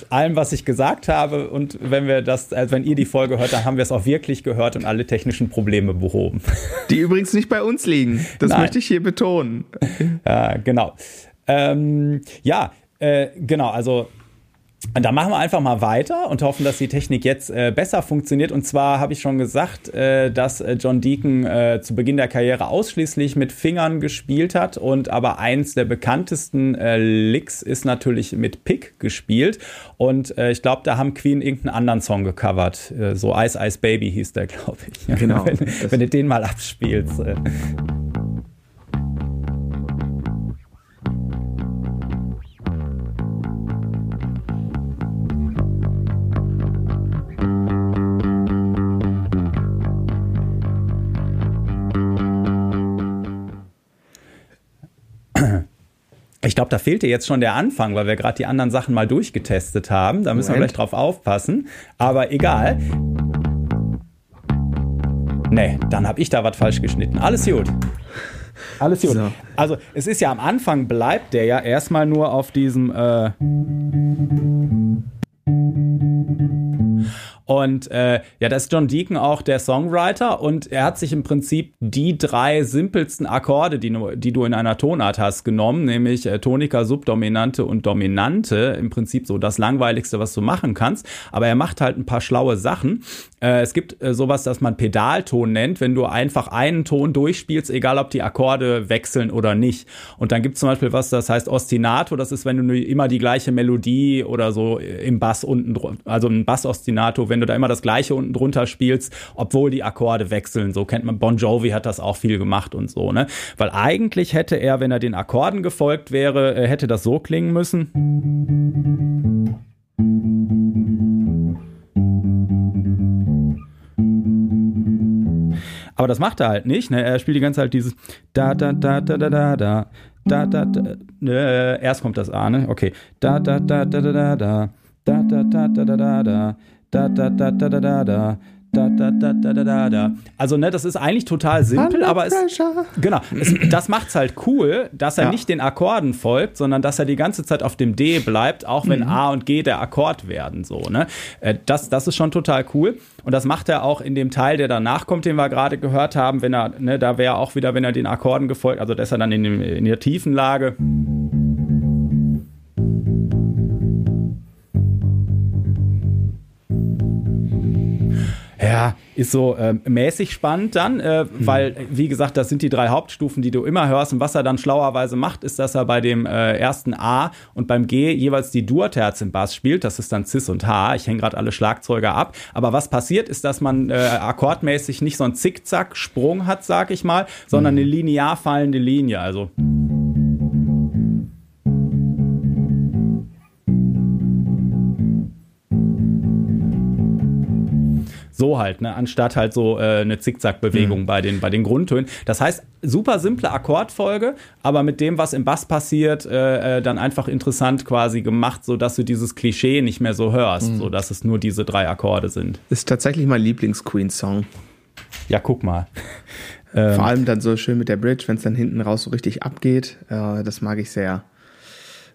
Mit allem, was ich gesagt habe. Und wenn wir das, also wenn ihr die Folge hört, dann haben wir es auch wirklich gehört und alle technischen Probleme behoben. Die übrigens nicht bei uns liegen. Das Nein. möchte ich hier betonen. Ja, genau. Ähm, ja, äh, genau. Also und da machen wir einfach mal weiter und hoffen, dass die Technik jetzt äh, besser funktioniert. Und zwar habe ich schon gesagt, äh, dass äh, John Deacon äh, zu Beginn der Karriere ausschließlich mit Fingern gespielt hat. Und aber eins der bekanntesten äh, Licks ist natürlich mit Pick gespielt. Und äh, ich glaube, da haben Queen irgendeinen anderen Song gecovert. so Ice Ice Baby hieß der, glaube ich. Genau. wenn, wenn du den mal abspielst. Glaube, da fehlte jetzt schon der Anfang, weil wir gerade die anderen Sachen mal durchgetestet haben. Da müssen Moment. wir gleich drauf aufpassen. Aber egal. Nee, dann habe ich da was falsch geschnitten. Alles gut. Alles gut. So. Also, es ist ja am Anfang bleibt der ja erstmal nur auf diesem. Äh und äh, ja, da ist John Deacon auch der Songwriter und er hat sich im Prinzip die drei simpelsten Akkorde, die, die du in einer Tonart hast, genommen, nämlich äh, Tonika, Subdominante und Dominante. Im Prinzip so das Langweiligste, was du machen kannst. Aber er macht halt ein paar schlaue Sachen. Äh, es gibt äh, sowas, das man Pedalton nennt, wenn du einfach einen Ton durchspielst, egal ob die Akkorde wechseln oder nicht. Und dann gibt es zum Beispiel was, das heißt Ostinato. Das ist, wenn du immer die gleiche Melodie oder so im Bass unten, also ein Bass-Ostinato, wenn du da immer das Gleiche unten drunter spielst, obwohl die Akkorde wechseln. So kennt man, Bon Jovi hat das auch viel gemacht und so, ne? Weil eigentlich hätte er, wenn er den Akkorden gefolgt wäre, äh, hätte das so klingen müssen. Aber das macht er halt nicht. Ne? Er spielt die ganze Zeit dieses da da da da da da da da da da. Ne, erst kommt das A, ne? Okay. Da da da da da da da da da da da da da da da da da da da da. Da, da, da, da, da, da, da. Also, ne, das ist eigentlich total simpel, aber es, genau, es, das macht's halt cool, dass er ja. nicht den Akkorden folgt, sondern dass er die ganze Zeit auf dem D bleibt, auch wenn mhm. A und G der Akkord werden, so, ne. Äh, das, das ist schon total cool. Und das macht er auch in dem Teil, der danach kommt, den wir gerade gehört haben, wenn er, ne, da wäre auch wieder, wenn er den Akkorden gefolgt, also, dass er dann in, dem, in der Tiefenlage. Lage Ja, ist so äh, mäßig spannend dann, äh, hm. weil, wie gesagt, das sind die drei Hauptstufen, die du immer hörst. Und was er dann schlauerweise macht, ist, dass er bei dem äh, ersten A und beim G jeweils die Durterz im Bass spielt. Das ist dann Cis und H. Ich hänge gerade alle Schlagzeuger ab. Aber was passiert, ist, dass man äh, akkordmäßig nicht so einen Zickzack-Sprung hat, sag ich mal, sondern hm. eine linear fallende Linie. Also. So halt, ne? anstatt halt so äh, eine Zickzack-Bewegung mhm. bei, den, bei den Grundtönen. Das heißt, super simple Akkordfolge, aber mit dem, was im Bass passiert, äh, äh, dann einfach interessant quasi gemacht, sodass du dieses Klischee nicht mehr so hörst, mhm. so es nur diese drei Akkorde sind. Ist tatsächlich mein Lieblings-Queen-Song. Ja, guck mal. Vor ähm, allem dann so schön mit der Bridge, wenn es dann hinten raus so richtig abgeht. Äh, das mag ich sehr.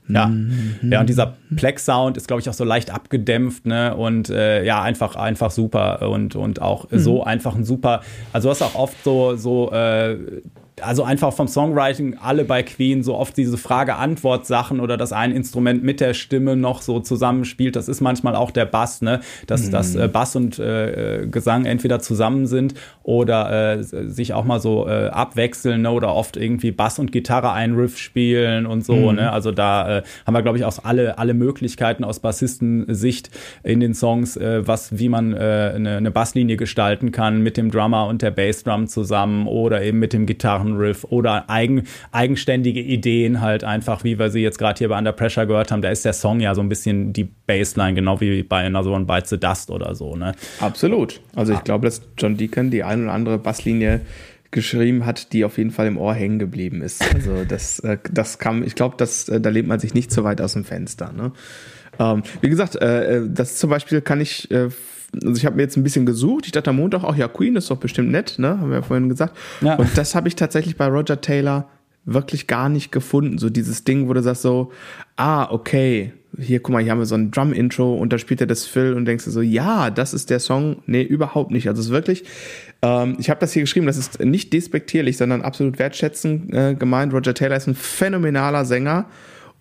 Ja, mhm. ja und dieser Plex-Sound ist, glaube ich, auch so leicht abgedämpft, ne? Und äh, ja, einfach, einfach super und, und auch mhm. so einfach ein super, also du hast auch oft so, so äh, also einfach vom Songwriting alle bei Queen so oft diese Frage-Antwort-Sachen oder dass ein Instrument mit der Stimme noch so zusammenspielt. Das ist manchmal auch der Bass, ne? Dass, mhm. dass äh, Bass und äh, Gesang entweder zusammen sind oder äh, sich auch mal so äh, abwechseln ne? oder oft irgendwie Bass und Gitarre ein Riff spielen und so. Mhm. Ne? Also da äh, haben wir, glaube ich, auch alle, alle Möglichkeiten aus Bassistensicht in den Songs, äh, was, wie man äh, eine, eine Basslinie gestalten kann mit dem Drummer und der Bassdrum zusammen oder eben mit dem Gitarren Gitarrenriff oder eigen, eigenständige Ideen halt einfach, wie wir sie jetzt gerade hier bei Under Pressure gehört haben. Da ist der Song ja so ein bisschen die Bassline, genau wie bei Another One Bites the Dust oder so. Ne? Absolut. Also ich glaube, dass John Deacon die ein oder andere Basslinie geschrieben hat, die auf jeden Fall im Ohr hängen geblieben ist. Also das, äh, das kam, ich glaube, äh, da lebt man sich nicht so weit aus dem Fenster. Ne? Ähm, wie gesagt, äh, das zum Beispiel kann ich also ich habe mir jetzt ein bisschen gesucht. Ich dachte am Montag auch, ja, Queen ist doch bestimmt nett, ne? Haben wir ja vorhin gesagt. Ja. Und das habe ich tatsächlich bei Roger Taylor wirklich gar nicht gefunden. So dieses Ding, wo du sagst so, ah, okay, hier, guck mal, hier haben wir so ein Drum-Intro und da spielt er das Phil und denkst du so, ja, das ist der Song. Nee, überhaupt nicht. Also es ist wirklich, ähm, ich habe das hier geschrieben, das ist nicht despektierlich, sondern absolut wertschätzend äh, gemeint. Roger Taylor ist ein phänomenaler Sänger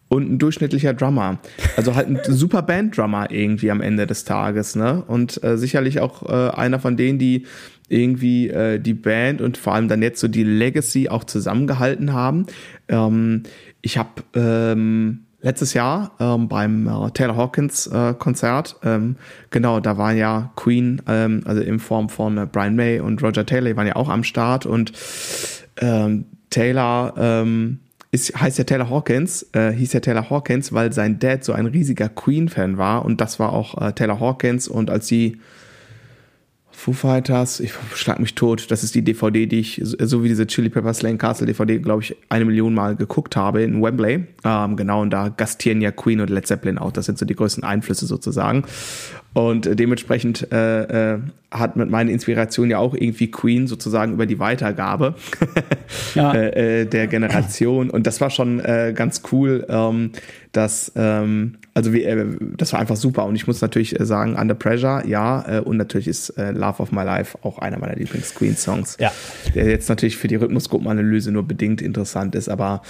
und ein durchschnittlicher Drummer. Also halt ein super Band-Drummer irgendwie am Ende des Tages, ne? Und äh, sicherlich auch äh, einer von denen, die irgendwie äh, die Band und vor allem dann jetzt so die Legacy auch zusammengehalten haben. Ähm, ich habe ähm, letztes Jahr ähm, beim äh, Taylor Hawkins äh, Konzert, ähm, genau, da waren ja Queen, ähm, also in Form von äh, Brian May und Roger Taylor, die waren ja auch am Start und ähm, Taylor ähm, ist, heißt ja Taylor Hawkins, äh, hieß ja Taylor Hawkins, weil sein Dad so ein riesiger Queen-Fan war und das war auch äh, Taylor Hawkins und als sie Foo Fighters, ich schlag mich tot, das ist die DVD, die ich, so wie diese Chili Peppers Lane Castle DVD, glaube ich, eine Million Mal geguckt habe in Wembley. Ähm, genau, und da gastieren ja Queen und Led Zeppelin auch, das sind so die größten Einflüsse sozusagen. Und dementsprechend äh, äh, hat mit meiner Inspiration ja auch irgendwie Queen sozusagen über die Weitergabe ja. äh, äh, der Generation. Und das war schon äh, ganz cool, ähm, dass ähm, also wie, äh, das war einfach super. Und ich muss natürlich äh, sagen, Under Pressure, ja. Äh, und natürlich ist äh, Love of My Life auch einer meiner Lieblings-Queen-Songs. Ja. Der jetzt natürlich für die Rhythmusgruppenanalyse nur bedingt interessant ist, aber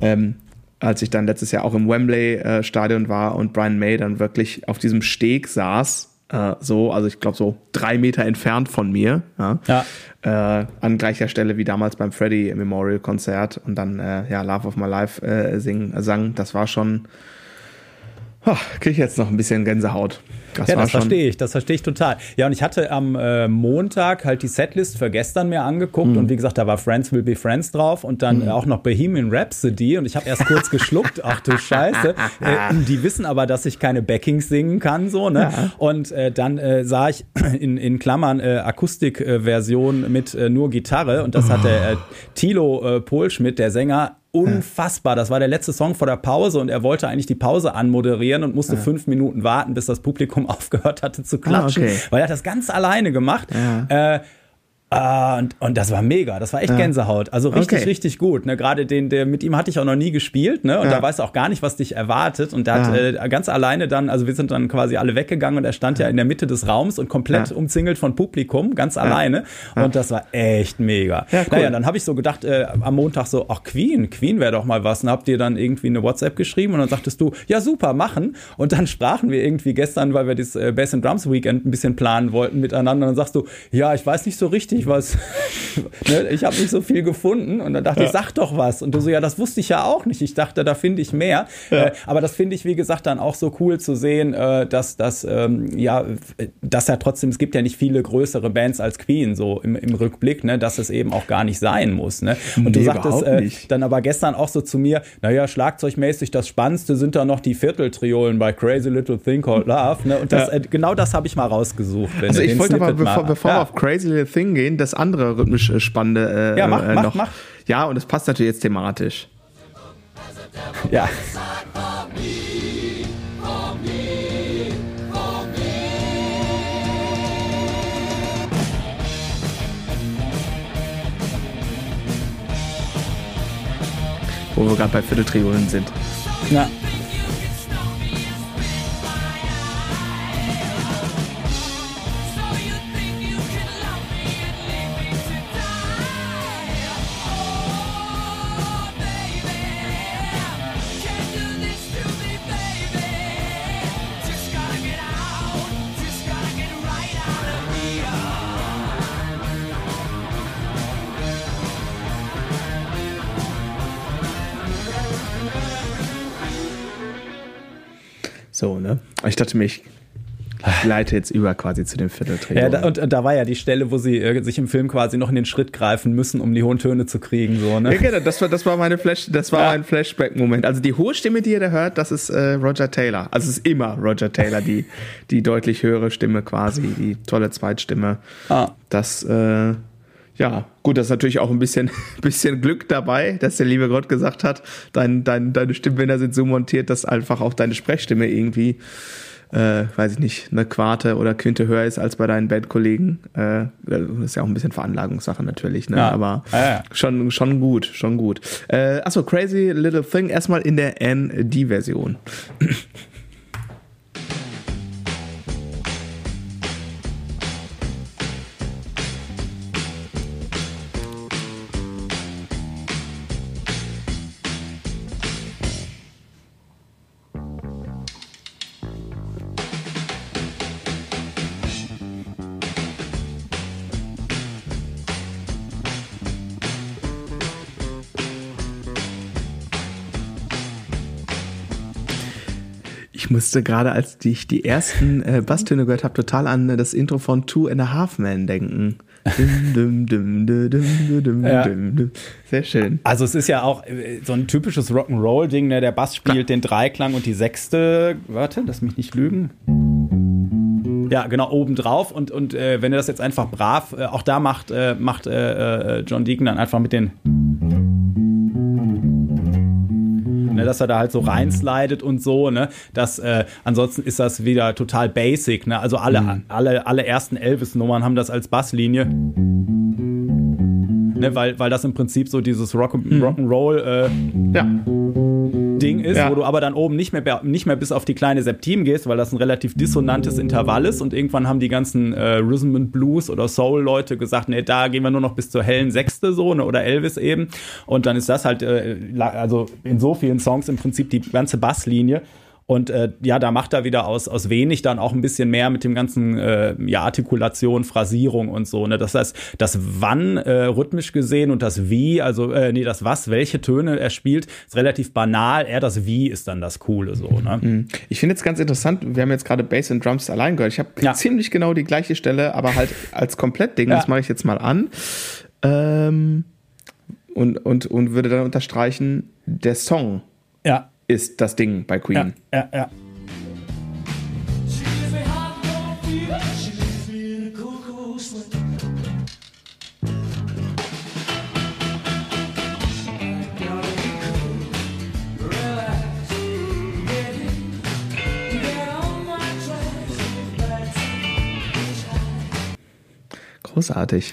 ähm, als ich dann letztes Jahr auch im Wembley-Stadion war und Brian May dann wirklich auf diesem Steg saß, äh, so, also ich glaube so drei Meter entfernt von mir, ja, ja. Äh, an gleicher Stelle wie damals beim Freddie Memorial Konzert und dann äh, ja Love of My Life äh, sing, sang, das war schon Oh, Kriege ich jetzt noch ein bisschen Gänsehaut. Das ja, das verstehe ich, das verstehe ich total. Ja, und ich hatte am äh, Montag halt die Setlist für gestern mir angeguckt mhm. und wie gesagt, da war Friends Will Be Friends drauf und dann mhm. auch noch Bohemian Rhapsody und ich habe erst kurz geschluckt, ach du Scheiße. Äh, die wissen aber, dass ich keine Backings singen kann, so, ne? Ja. Und äh, dann äh, sah ich in, in Klammern äh, Akustikversion mit äh, nur Gitarre und das oh. hat der äh, Tilo äh, Polschmidt, der Sänger, unfassbar. Das war der letzte Song vor der Pause und er wollte eigentlich die Pause anmoderieren und musste ja. fünf Minuten warten, bis das Publikum aufgehört hatte zu klatschen, ah, okay. weil er hat das ganz alleine gemacht. Ja. Äh, Uh, und, und das war mega, das war echt ja. Gänsehaut. Also richtig, okay. richtig gut. Ne? Gerade den, der mit ihm hatte ich auch noch nie gespielt, ne? Und ja. da weißt du auch gar nicht, was dich erwartet. Und der ja. hat äh, ganz alleine dann, also wir sind dann quasi alle weggegangen und er stand ja in der Mitte des Raums und komplett umzingelt von Publikum, ganz alleine. Und das war echt mega. Ja, cool. Naja, dann habe ich so gedacht, äh, am Montag so, ach Queen, Queen wäre doch mal was. Und habt ihr dann irgendwie eine WhatsApp geschrieben und dann sagtest du, ja super, machen. Und dann sprachen wir irgendwie gestern, weil wir das äh, Bass and Drums Weekend ein bisschen planen wollten miteinander. Und dann sagst du, ja, ich weiß nicht so richtig ich was, ne, ich habe nicht so viel gefunden und dann dachte ja. ich, sag doch was. Und du so, ja, das wusste ich ja auch nicht. Ich dachte, da finde ich mehr. Ja. Äh, aber das finde ich, wie gesagt, dann auch so cool zu sehen, äh, dass das, ähm, ja, dass ja trotzdem, es gibt ja nicht viele größere Bands als Queen, so im, im Rückblick, ne, dass es eben auch gar nicht sein muss. Ne? Und nee, du sagtest äh, dann aber gestern auch so zu mir, naja, schlagzeugmäßig das Spannendste sind da noch die Vierteltriolen bei Crazy Little Thing Called Love. Ne? Und das, ja. äh, genau das habe ich mal rausgesucht. Also ich wollte aber, bevor, bevor wir auf Crazy Little Thing gehen, das andere rhythmisch äh, spannende äh, ja, mach, äh, noch. Mach, mach. Ja, und es passt natürlich jetzt thematisch. Ja. Wo wir gerade bei Vierteltriolen sind. Ja. So, ne? Ich dachte mir, ich leite jetzt über quasi zu dem Vierteltrio. Ja, da, und, und, da war ja die Stelle, wo sie äh, sich im Film quasi noch in den Schritt greifen müssen, um die hohen Töne zu kriegen, so, ne? Ja, genau, das war, das war meine Flash, das war ja. mein Flashback-Moment. Also die hohe Stimme, die ihr da hört, das ist äh, Roger Taylor. Also es ist immer Roger Taylor, die, die deutlich höhere Stimme quasi, die tolle Zweitstimme. Ah. Das, äh, ja, gut, das ist natürlich auch ein bisschen, bisschen Glück dabei, dass der liebe Gott gesagt hat, dein, dein, deine Stimmbänder sind so montiert, dass einfach auch deine Sprechstimme irgendwie, äh, weiß ich nicht, eine Quarte oder Quinte höher ist als bei deinen Bandkollegen. Äh, das ist ja auch ein bisschen Veranlagungssache natürlich, ne? Ja. aber ja, ja. Schon, schon gut, schon gut. Äh, achso, Crazy Little Thing erstmal in der ND-Version. musste gerade, als ich die ersten äh, Basstöne gehört habe, total an äh, das Intro von Two and a Half Men denken. Dum, dum, dum, Ja. Sehr schön. Also es ist ja auch äh, so ein typisches Rock'n'Roll-Ding, ne? Der Bass spielt den Dreiklang und die Sechste, warte, lass mich nicht lügen. Ja, genau, obendrauf. Und, und äh, wenn du das jetzt einfach brav, äh, auch da macht, äh, macht äh, John Deacon dann einfach mit den. Ne, dass er da halt so reinslidet und so, ne? Das, äh, ansonsten ist das wieder total basic, ne? Also alle, alle, alle ersten Elvis-Nummern haben das als Basslinie. Ne, weil, weil das im Prinzip so dieses Rock Rock'n'Roll äh, Ja. Ding ist, Ja. wo du aber dann oben nicht mehr, nicht mehr bis auf die kleine Septim gehst, weil das ein relativ dissonantes Intervall ist. Und irgendwann haben die ganzen äh, Rhythm and Blues oder Soul-Leute gesagt, nee, da gehen wir nur noch bis zur hellen Sechste so, ne, oder Elvis eben. Und dann ist das halt, äh, also in so vielen Songs im Prinzip die ganze Basslinie und äh, ja, da macht er wieder aus, aus wenig dann auch ein bisschen mehr mit dem ganzen äh, ja, Artikulation, Phrasierung und so. Ne? Das heißt, das Wann äh, rhythmisch gesehen und das Wie, also äh, nee, das Was, welche Töne er spielt, ist relativ banal. Er das Wie ist dann das Coole so. Ne? Ich finde jetzt ganz interessant, wir haben jetzt gerade Bass und Drums allein gehört. Ich habe Ja. ziemlich genau die gleiche Stelle, aber halt als Komplettding. Ja. Das mache ich jetzt mal an. Ähm, und, und, und würde dann unterstreichen, der Song Ja, ist das Ding bei ja, Queen. ja, ja. She gives me hot cold fever. She leaves me in a cool, cool sweat. Gotta be cool, relax, get in, get on my tracks, back Großartig.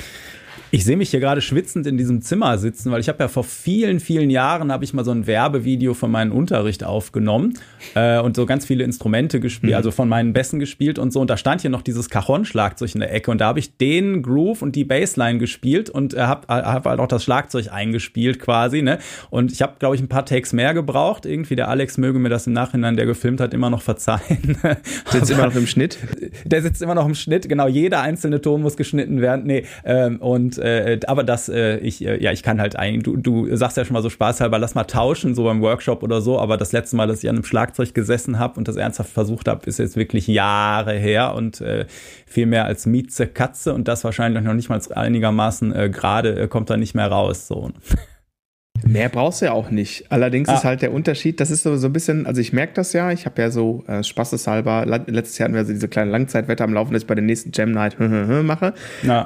Ich sehe mich hier gerade schwitzend in diesem Zimmer sitzen, weil ich habe ja vor vielen, vielen Jahren habe ich mal so ein Werbevideo von meinem Unterricht aufgenommen äh, und so ganz viele Instrumente gespielt, also von meinen Bässen gespielt und so. Und da stand hier noch dieses Cajon-Schlagzeug in der Ecke und da habe ich den Groove und die Bassline gespielt und äh, habe hab halt auch das Schlagzeug eingespielt quasi. Ne? Und ich habe, glaube ich, ein paar Takes mehr gebraucht. Irgendwie der Alex möge mir das im Nachhinein, der gefilmt hat, immer noch verzeihen. Sitzt immer noch im Schnitt. Der sitzt immer noch im Schnitt, genau, jeder einzelne Ton muss geschnitten werden. Nee, ähm, und äh, aber das, äh, ich, äh, ja, ich kann halt ein, du, du sagst ja schon mal so spaßhalber, lass mal tauschen, so beim Workshop oder so, aber das letzte Mal, dass ich an einem Schlagzeug gesessen habe und das ernsthaft versucht habe, ist jetzt wirklich Jahre her und äh, viel mehr als Mieze Katze und das wahrscheinlich noch nicht mal einigermaßen äh, gerade äh, kommt da nicht mehr raus. So. Mehr brauchst du ja auch nicht. Allerdings Ah. ist halt der Unterschied, das ist so, so ein bisschen, also ich merke das ja, ich habe ja so äh, spaßeshalber, letztes Jahr hatten wir so diese kleine Langzeitwette am Laufen, dass ich bei der nächsten Jam Night mache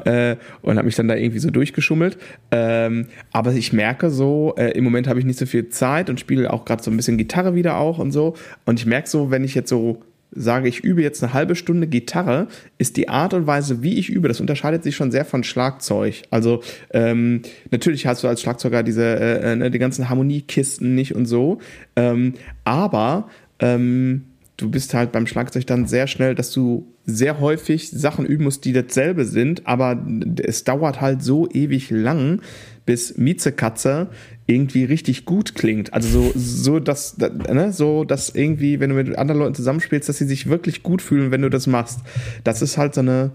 äh, und habe mich dann da irgendwie so durchgeschummelt. Ähm, aber ich merke so, äh, im Moment habe ich nicht so viel Zeit und spiele auch gerade so ein bisschen Gitarre wieder auch und so. Und ich merke so, wenn ich jetzt so sage, ich übe jetzt eine halbe Stunde Gitarre, ist die Art und Weise, wie ich übe, das unterscheidet sich schon sehr von Schlagzeug. Also ähm, natürlich hast du als Schlagzeuger diese äh, äh, ne, die ganzen Harmoniekisten nicht und so, ähm, aber ähm, du bist halt beim Schlagzeug dann sehr schnell, dass du sehr häufig Sachen üben musst, die dasselbe sind, aber es dauert halt so ewig lang, bis Miezekatze irgendwie richtig gut klingt. Also so, so dass, ne, so, dass irgendwie, wenn du mit anderen Leuten zusammenspielst, dass sie sich wirklich gut fühlen, wenn du das machst. Das ist halt so eine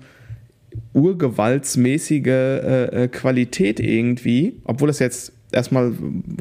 urgewaltsmäßige äh, äh, Qualität irgendwie, obwohl das jetzt erstmal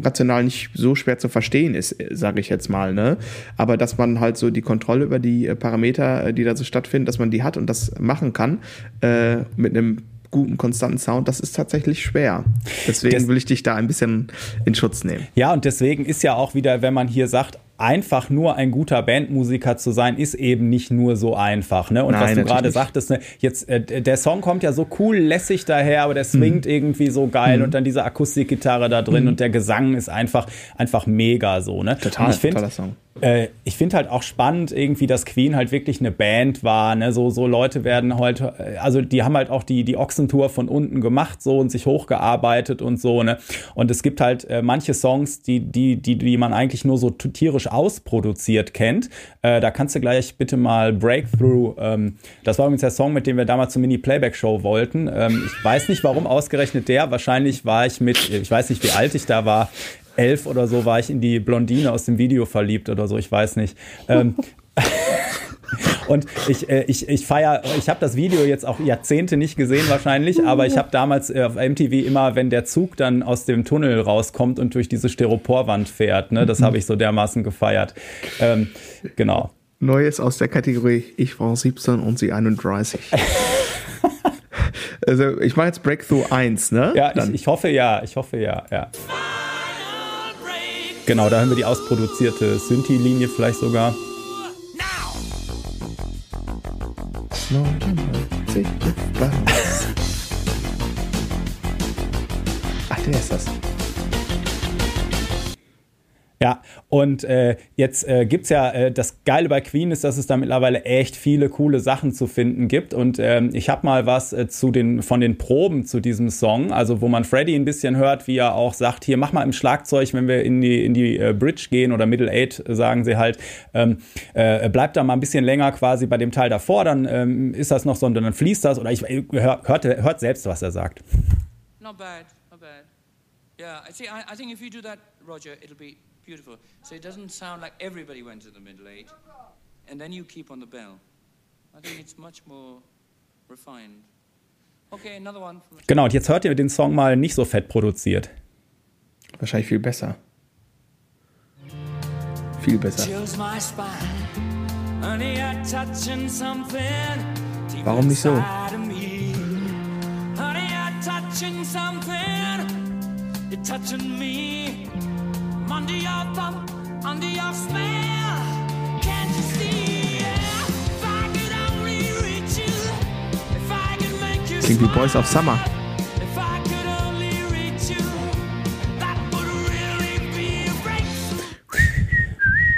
rational nicht so schwer zu verstehen ist, sage ich jetzt mal, ne? Aber dass man halt so die Kontrolle über die äh, Parameter, äh, die da so stattfinden, dass man die hat und das machen kann äh, mit einem guten, konstanten Sound, das ist tatsächlich schwer. Deswegen Das- will ich dich da ein bisschen in Schutz nehmen. Ja, und deswegen ist ja auch wieder, wenn man hier sagt, einfach nur ein guter Bandmusiker zu sein, ist eben nicht nur so einfach. Ne? Und Nein, was du gerade sagtest, ne, jetzt äh, der Song kommt ja so cool lässig daher, aber der swingt Mhm. irgendwie so geil und dann diese Akustikgitarre da drin und der Gesang ist einfach einfach mega so. Ne? Total, find, toller Song. äh, ich finde halt auch spannend irgendwie, dass Queen halt wirklich eine Band war. Ne? So, so Leute werden halt, äh, also die haben halt auch die, die Ochsentour von unten gemacht so und sich hochgearbeitet und so. Ne? Und es gibt halt äh, manche Songs, die, die, die, die man eigentlich nur so t- tierisch ausproduziert kennt. Äh, da kannst du gleich bitte mal Breakthrough, ähm, das war übrigens der Song, mit dem wir damals zur Mini-Playback-Show wollten. Ähm, ich weiß nicht, warum ausgerechnet der. Wahrscheinlich war ich mit, ich weiß nicht, wie alt ich da war, elf oder so war ich in die Blondine aus dem Video verliebt oder so, ich weiß nicht. Ähm, und ich, äh, ich, ich feier, ich habe das Video jetzt auch Jahrzehnte nicht gesehen wahrscheinlich, aber ich habe damals äh, auf MTV immer, wenn der Zug dann aus dem Tunnel rauskommt und durch diese Styroporwand fährt, ne, das habe ich so dermaßen gefeiert. Ähm, genau. Neues aus der Kategorie Ich war 17 und sie 31. also ich mache jetzt Breakthrough 1, ne? Ja, ich, ich hoffe ja, ich hoffe ja, ja. Genau, da haben wir die ausproduzierte Synthi-Linie vielleicht sogar. Ach, der ist das. Ja, und äh, jetzt äh, gibt's ja, äh, das Geile bei Queen ist, dass es da mittlerweile echt viele coole Sachen zu finden gibt. Und ähm, ich habe mal was äh, zu den, von den Proben zu diesem Song, also wo man Freddy ein bisschen hört, wie er auch sagt, hier mach mal im Schlagzeug, wenn wir in die, in die äh, Bridge gehen oder Middle Eight, äh, sagen sie halt, ähm, äh, bleibt da mal ein bisschen länger quasi bei dem Teil davor, dann ähm, ist das noch so, und dann fließt das. Oder ich hör, hört, hört selbst, was er sagt. Not bad, not bad. Yeah, I see. I, I think if you do that, Roger, it'll be beautiful. So it doesn't sound like everybody went to the middle eight, and then you keep on the bell. I think it's much more refined. Okay, another one. From Genau, und jetzt hört ihr den Song mal nicht so fett produziert. Wahrscheinlich viel besser. Viel besser. Warum nicht so? touching something. You're touching me. I'm under your thumb, under your spell. Can't you see? Yeah. If I could only reach you. If I could make you Klingt wie Boys of Summer.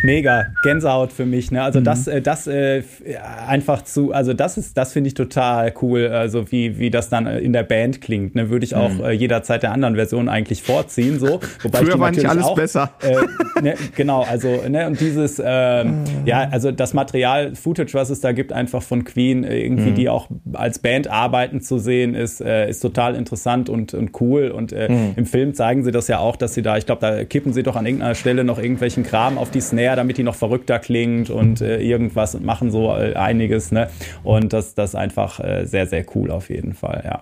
Mega Gänsehaut für mich. Ne? Also das, äh, das äh, f- einfach zu, also das ist, das finde ich total cool. Also wie, wie das dann äh, in der Band klingt. Ne? Würde ich auch äh, jederzeit der anderen Version eigentlich vorziehen. So, wobei Früher die war nicht alles auch, besser. Äh, ne, genau, also ne, und dieses, ähm, ja, also das Material, Footage, was es da gibt, einfach von Queen, äh, irgendwie die auch als Band arbeiten zu sehen, ist, äh, ist total interessant und, und cool. Und äh, im Film zeigen sie das ja auch, dass sie da, ich glaube, da kippen sie doch an irgendeiner Stelle noch irgendwelchen Kram auf die Snare, damit die noch verrückter klingt und äh, irgendwas und machen so äh, einiges. Ne? Und das, das ist einfach äh, sehr, sehr cool auf jeden Fall, ja.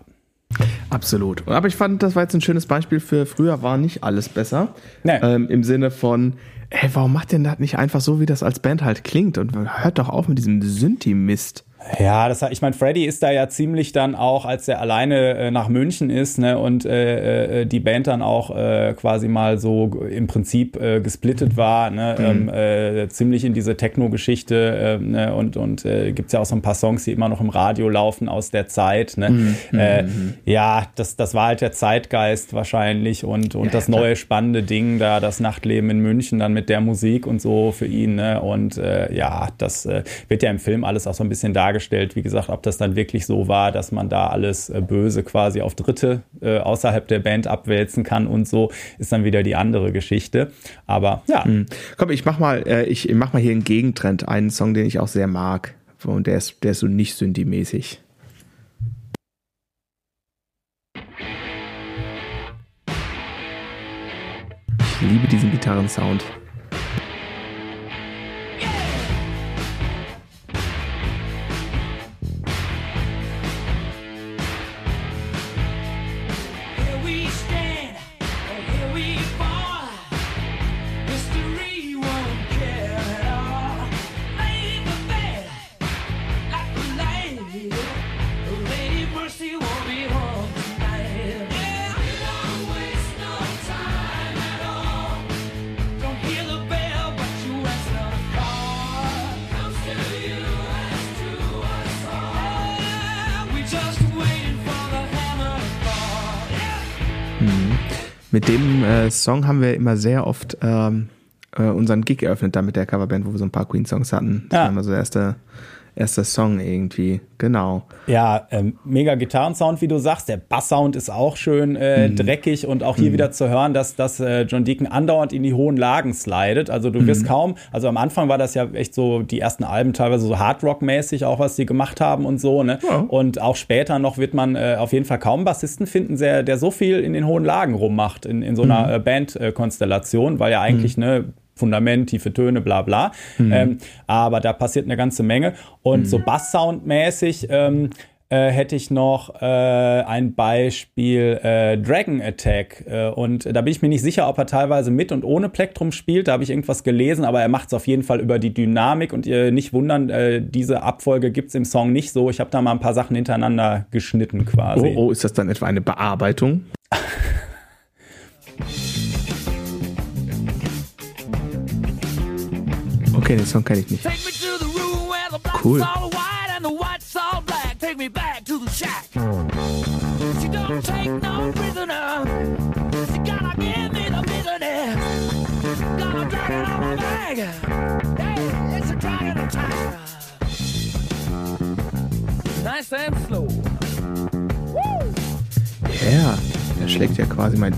Absolut. Aber ich fand, das war jetzt ein schönes Beispiel für früher war nicht alles besser. Nee. Ähm, Im Sinne von, ey, warum macht denn das nicht einfach so, wie das als Band halt klingt? Und hört doch auf mit diesem Synthi-Mist. Ja, das, ich meine, Freddy ist da ja ziemlich dann auch, als er alleine äh, nach München ist ne, und äh, äh, die Band dann auch äh, quasi mal so im Prinzip äh, gesplittet war, ne, ähm, äh, ziemlich in diese Techno-Geschichte äh, ne, und, und äh, gibt ja auch so ein paar Songs, die immer noch im Radio laufen aus der Zeit. Ne. Äh, ja, das, das war halt der Zeitgeist wahrscheinlich und, und das klar. neue spannende Ding da, das Nachtleben in München dann mit der Musik und so für ihn. Ne? Und äh, ja, das äh, wird ja im Film alles auch so ein bisschen dargestellt. Wie gesagt, ob das dann wirklich so war, dass man da alles äh, Böse quasi auf Dritte äh, außerhalb der Band abwälzen kann und so, ist dann wieder die andere Geschichte. Aber ja, Komm, ich mach mal, äh, ich mach mal hier einen Gegentrend, einen Song, den ich auch sehr mag. Und der ist, der ist so nicht Synthi-mäßig. Ich liebe diesen Gitarrensound. Dem äh, Song haben wir immer sehr oft ähm, äh, unseren Gig eröffnet, da mit der Coverband, wo wir so ein paar Queen-Songs hatten. Das Ja. war immer so der erste, erste Song irgendwie. Genau. Ja, ähm, mega Gitarrensound, wie du sagst. Der Basssound ist auch schön äh, dreckig und auch hier wieder zu hören, dass, dass äh, John Deacon andauernd in die hohen Lagen slidet. Also du wirst kaum, also am Anfang war das ja echt so, die ersten Alben teilweise so Hardrock-mäßig, auch was die gemacht haben und so. Ne? Ja. Und auch später noch wird man äh, auf jeden Fall kaum einen Bassisten finden, der, der so viel in den hohen Lagen rummacht in, in so einer äh, Band-Konstellation, weil ja eigentlich ne Fundament, tiefe Töne, bla bla. Ähm, aber da passiert eine ganze Menge. Und so Basssoundmäßig, ähm, äh, hätte ich noch äh, ein Beispiel äh, Dragon Attack. Äh, und da bin ich mir nicht sicher, ob er teilweise mit und ohne Plektrum spielt. Da habe ich irgendwas gelesen, aber er macht es auf jeden Fall über die Dynamik. Und ihr nicht wundern, äh, diese Abfolge gibt es im Song nicht so. Ich habe da mal ein paar Sachen hintereinander geschnitten quasi. Oh, oh, ist das dann etwa eine Bearbeitung? my back. Hey, it's a dragon attack. Nice and slow. Ja, er schlägt ja quasi mein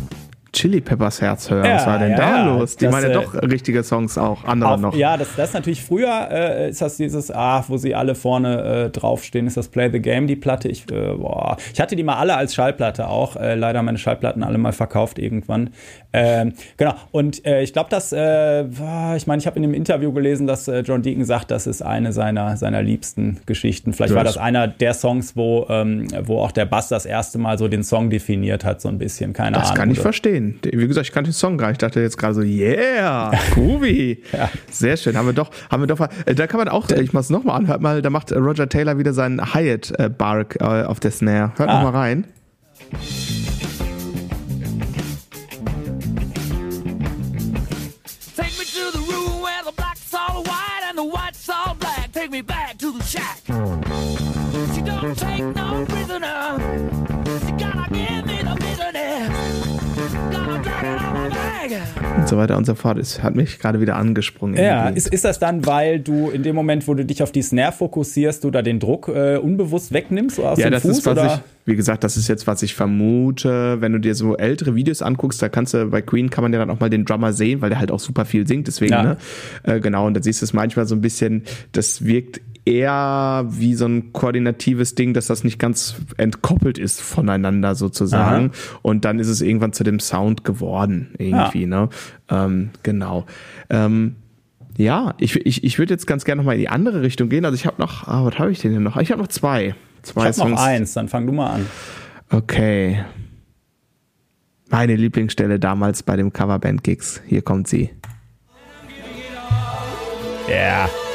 Chili Peppers Herz höher. Ja, Was war denn ja, da los? Die Das, meine äh, doch richtige Songs auch, andere Auf, noch. Ja, das, das ist natürlich früher, äh, ist das dieses, ah, wo sie alle vorne äh, draufstehen, ist das Play the Game, die Platte. Ich, äh, boah. ich hatte die mal alle als Schallplatte auch. Äh, leider meine Schallplatten alle mal verkauft irgendwann. Ähm, genau. Und äh, ich glaube, dass, äh, boah, ich meine, ich habe in dem Interview gelesen, dass äh, John Deacon sagt, das ist eine seiner, seiner liebsten Geschichten. Vielleicht Ja, war das- das einer der Songs, wo, ähm, wo auch der Bass das erste Mal so den Song definiert hat, so ein bisschen. Keine Das Ahnung. kann ich verstehen. Wie gesagt, ich kannte den Song gar nicht. Ich dachte jetzt gerade so, yeah, groovy. Ja. Sehr schön. Haben wir doch, haben wir doch äh, da kann man auch, ich mach's nochmal an, hört mal, da macht Roger Taylor wieder seinen Hyatt äh, äh, auf der Snare. Hört Ah. noch mal rein. Und so weiter und so fort. Es hat mich gerade wieder angesprungen. Ja, ist, ist das dann, weil du in dem Moment, wo du dich auf die Snare fokussierst, du da den Druck äh, unbewusst wegnimmst so aus Ja, dem das Fuß? ist, was oder? ich, wie gesagt, das ist jetzt, was ich vermute. Wenn du dir so ältere Videos anguckst, da kannst du, bei Queen kann man ja dann auch mal den Drummer sehen, weil der halt auch super viel singt, deswegen, Ja. ne? Äh, genau, und da siehst du es manchmal so ein bisschen, das wirkt eher wie so ein koordinatives Ding, dass das nicht ganz entkoppelt ist voneinander sozusagen. Und dann ist es irgendwann zu dem Sound geworden, irgendwie, ne? Ähm, genau. Ähm, ja, ich, ich, ich würde jetzt ganz gerne noch mal in die andere Richtung gehen. Also ich habe noch, ah, was habe ich denn hier noch? Ich habe noch zwei. Zwei Ich hab noch eins, dann fang du mal an. Okay. Meine Lieblingsstelle damals bei dem Coverband-Gigs. Hier kommt sie. Ja. If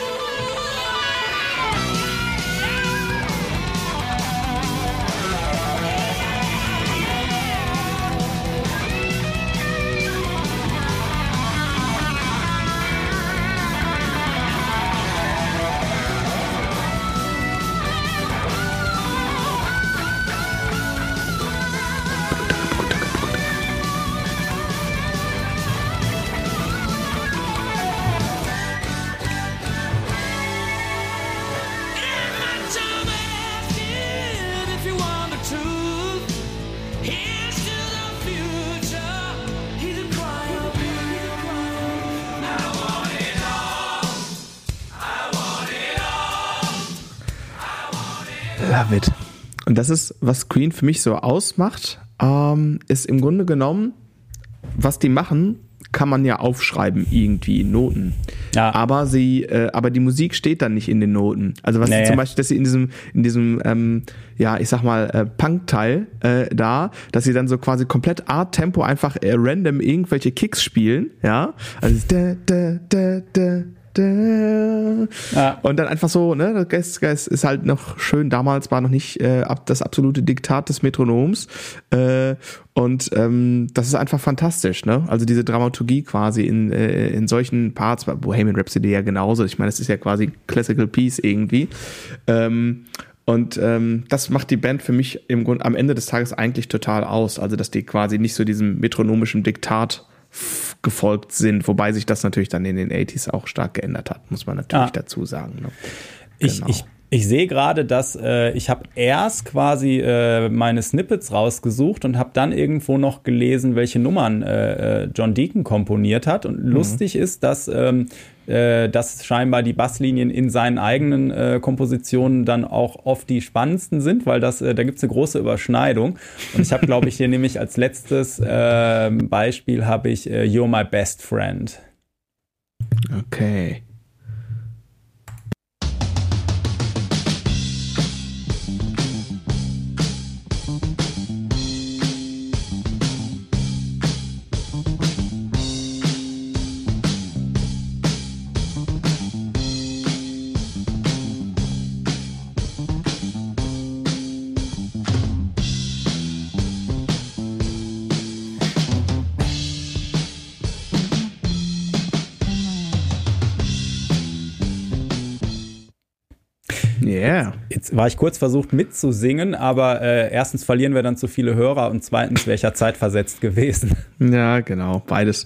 das ist, was Queen für mich so ausmacht, ähm, ist im Grunde genommen, was die machen, kann man ja aufschreiben irgendwie in Noten. Ja. Aber sie, äh, aber die Musik steht dann nicht in den Noten. Also was sie Nee. zum Beispiel, dass sie in diesem, in diesem, ähm, ja, ich sag mal äh, Punk-Teil äh, da, dass sie dann so quasi komplett Art-Tempo einfach äh, random irgendwelche Kicks spielen, ja. Also da, da, da, da. Ja. Und dann einfach so, ne, das ist halt noch schön, damals war noch nicht äh, das absolute Diktat des Metronoms. Äh, und ähm, das ist einfach fantastisch, ne? Also diese Dramaturgie quasi in, äh, in solchen Parts, bei Bohemian Rhapsody ja genauso. Ich meine, das ist ja quasi Classical Piece irgendwie. Ähm, und ähm, das macht die Band für mich im Grunde am Ende des Tages eigentlich total aus. Also, dass die quasi nicht so diesem metronomischen Diktat gefolgt sind, wobei sich das natürlich dann in den 80s auch stark geändert hat, muss man natürlich Ah. dazu sagen. Ne? Ich, Genau. ich, ich sehe gerade, dass äh, ich habe erst quasi äh, meine Snippets rausgesucht und habe dann irgendwo noch gelesen, welche Nummern äh, äh, John Deacon komponiert hat. Und lustig ist, dass, ähm, äh, dass scheinbar die Basslinien in seinen eigenen äh, Kompositionen dann auch oft die spannendsten sind, weil das, äh, da gibt es eine große Überschneidung. Und ich habe, glaube ich, hier nämlich als letztes äh, Beispiel habe ich äh, You're My Best Friend. Okay. Jetzt war ich kurz versucht mitzusingen, aber äh, erstens verlieren wir dann zu viele Hörer und zweitens wäre ich ja zeitversetzt gewesen. Ja, genau. Beides.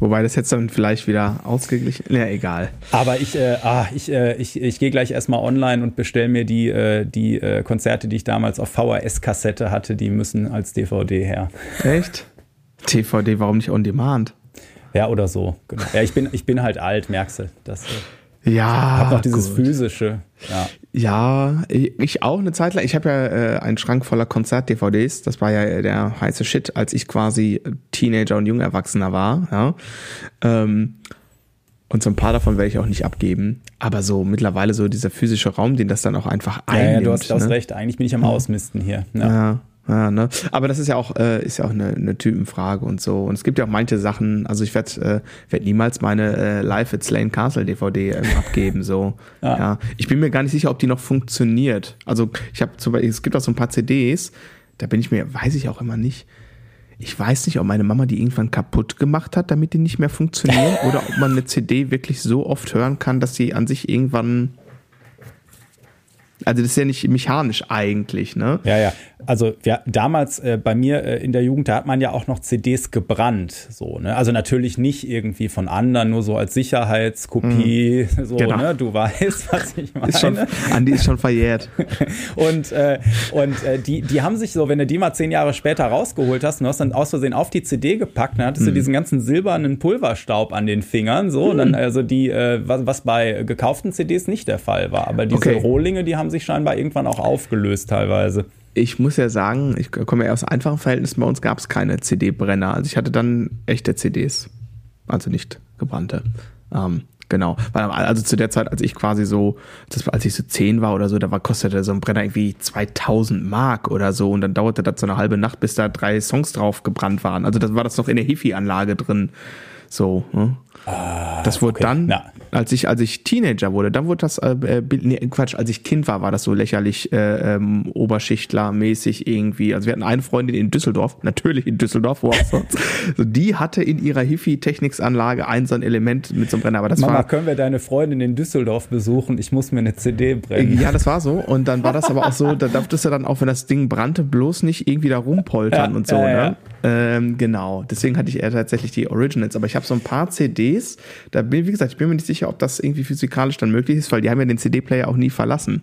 Wobei das jetzt dann vielleicht wieder ausgeglichen. Ja, egal. Aber ich, äh, ah, ich, äh, ich, ich gehe gleich erstmal online und bestelle mir die, äh, die äh, Konzerte, die ich damals auf VHS-Kassette hatte, die müssen als DVD her. Echt? TVD, warum nicht on demand? Ja, oder so. Genau. Ja, ich bin, ich bin halt alt, merkst du. Das, äh, Ja. hab noch dieses gut. physische. Ja. Ja, ich auch eine Zeit lang. Ich habe ja äh, einen Schrank voller Konzert-DVDs. Das war ja der heiße Shit, als ich quasi Teenager und Jungerwachsener war. Ja. Ähm, und so ein paar davon werde ich auch nicht abgeben. Aber so mittlerweile so dieser physische Raum, den das dann auch einfach Ja, einnimmt. ja, du hast, du hast ne? recht. Eigentlich bin ich am Ausmisten hier. Ja. Ja, ja, ne? Aber das ist ja auch, äh, ist ja auch eine, eine Typenfrage und so. Und es gibt ja auch manche Sachen, also ich werde äh, werd niemals meine äh, Live at Slane Castle DVD ähm, abgeben. So. Ja. ja. Ich bin mir gar nicht sicher, ob die noch funktioniert. Also ich habe zum Beispiel, es gibt auch so ein paar CDs, da bin ich mir, weiß ich auch immer nicht. Ich weiß nicht, ob meine Mama die irgendwann kaputt gemacht hat, damit die nicht mehr funktionieren, oder ob man eine CD wirklich so oft hören kann, dass sie an sich irgendwann. Also das ist ja nicht mechanisch eigentlich, ne? Ja, ja. Also ja, damals äh, bei mir äh, in der Jugend, da hat man ja auch noch CDs gebrannt. So, ne? Also natürlich nicht irgendwie von anderen, nur so als Sicherheitskopie. So, Genau. ne? Du weißt, was ich meine. Ist schon, Andi ist schon verjährt. Und, äh, und äh, die, die haben sich so, wenn du die mal zehn Jahre später rausgeholt hast und du hast dann aus Versehen auf die CD gepackt, dann hattest du diesen ganzen silbernen Pulverstaub an den Fingern. So, und dann also die, äh, was, was bei gekauften CDs nicht der Fall war. Aber diese Okay. Rohlinge, die haben sich scheinbar irgendwann auch aufgelöst teilweise. Ich muss ja sagen, ich komme ja aus einfachen Verhältnissen, bei uns gab es keine CD-Brenner. Also ich hatte dann echte CDs. Also nicht gebrannte. Ähm, genau. Also zu der Zeit, als ich quasi so, das als ich so zehn war oder so, da war, kostete so ein Brenner irgendwie 2000 Mark oder so. Und dann dauerte das so eine halbe Nacht, bis da drei Songs drauf gebrannt waren. Also das war das noch in der Hifi-Anlage drin. So. Ne? Das wurde okay. dann, Ja. als ich, als ich Teenager wurde, dann wurde das, äh, äh, nee, Quatsch, als ich Kind war, war das so lächerlich äh, ähm, Oberschichtler-mäßig irgendwie. Also wir hatten eine Freundin in Düsseldorf, natürlich in Düsseldorf, wo auch sonst. so, die hatte in ihrer Hifi-Techniksanlage ein so ein Element mit so einem Brenner, aber das Mama, war. können wir deine Freundin in Düsseldorf besuchen? Ich muss mir eine CD brennen. Ja, das war so. Und dann war das aber auch so, da durftest du dann auch, wenn das Ding brannte, bloß nicht irgendwie da rumpoltern Ja, und so, ja, ja. Ähm, genau. Deswegen hatte ich eher tatsächlich die Originals. Aber ich habe so ein paar CDs, da bin, wie gesagt, ich bin mir nicht sicher, ob das irgendwie physikalisch dann möglich ist, weil die haben ja den CD-Player auch nie verlassen.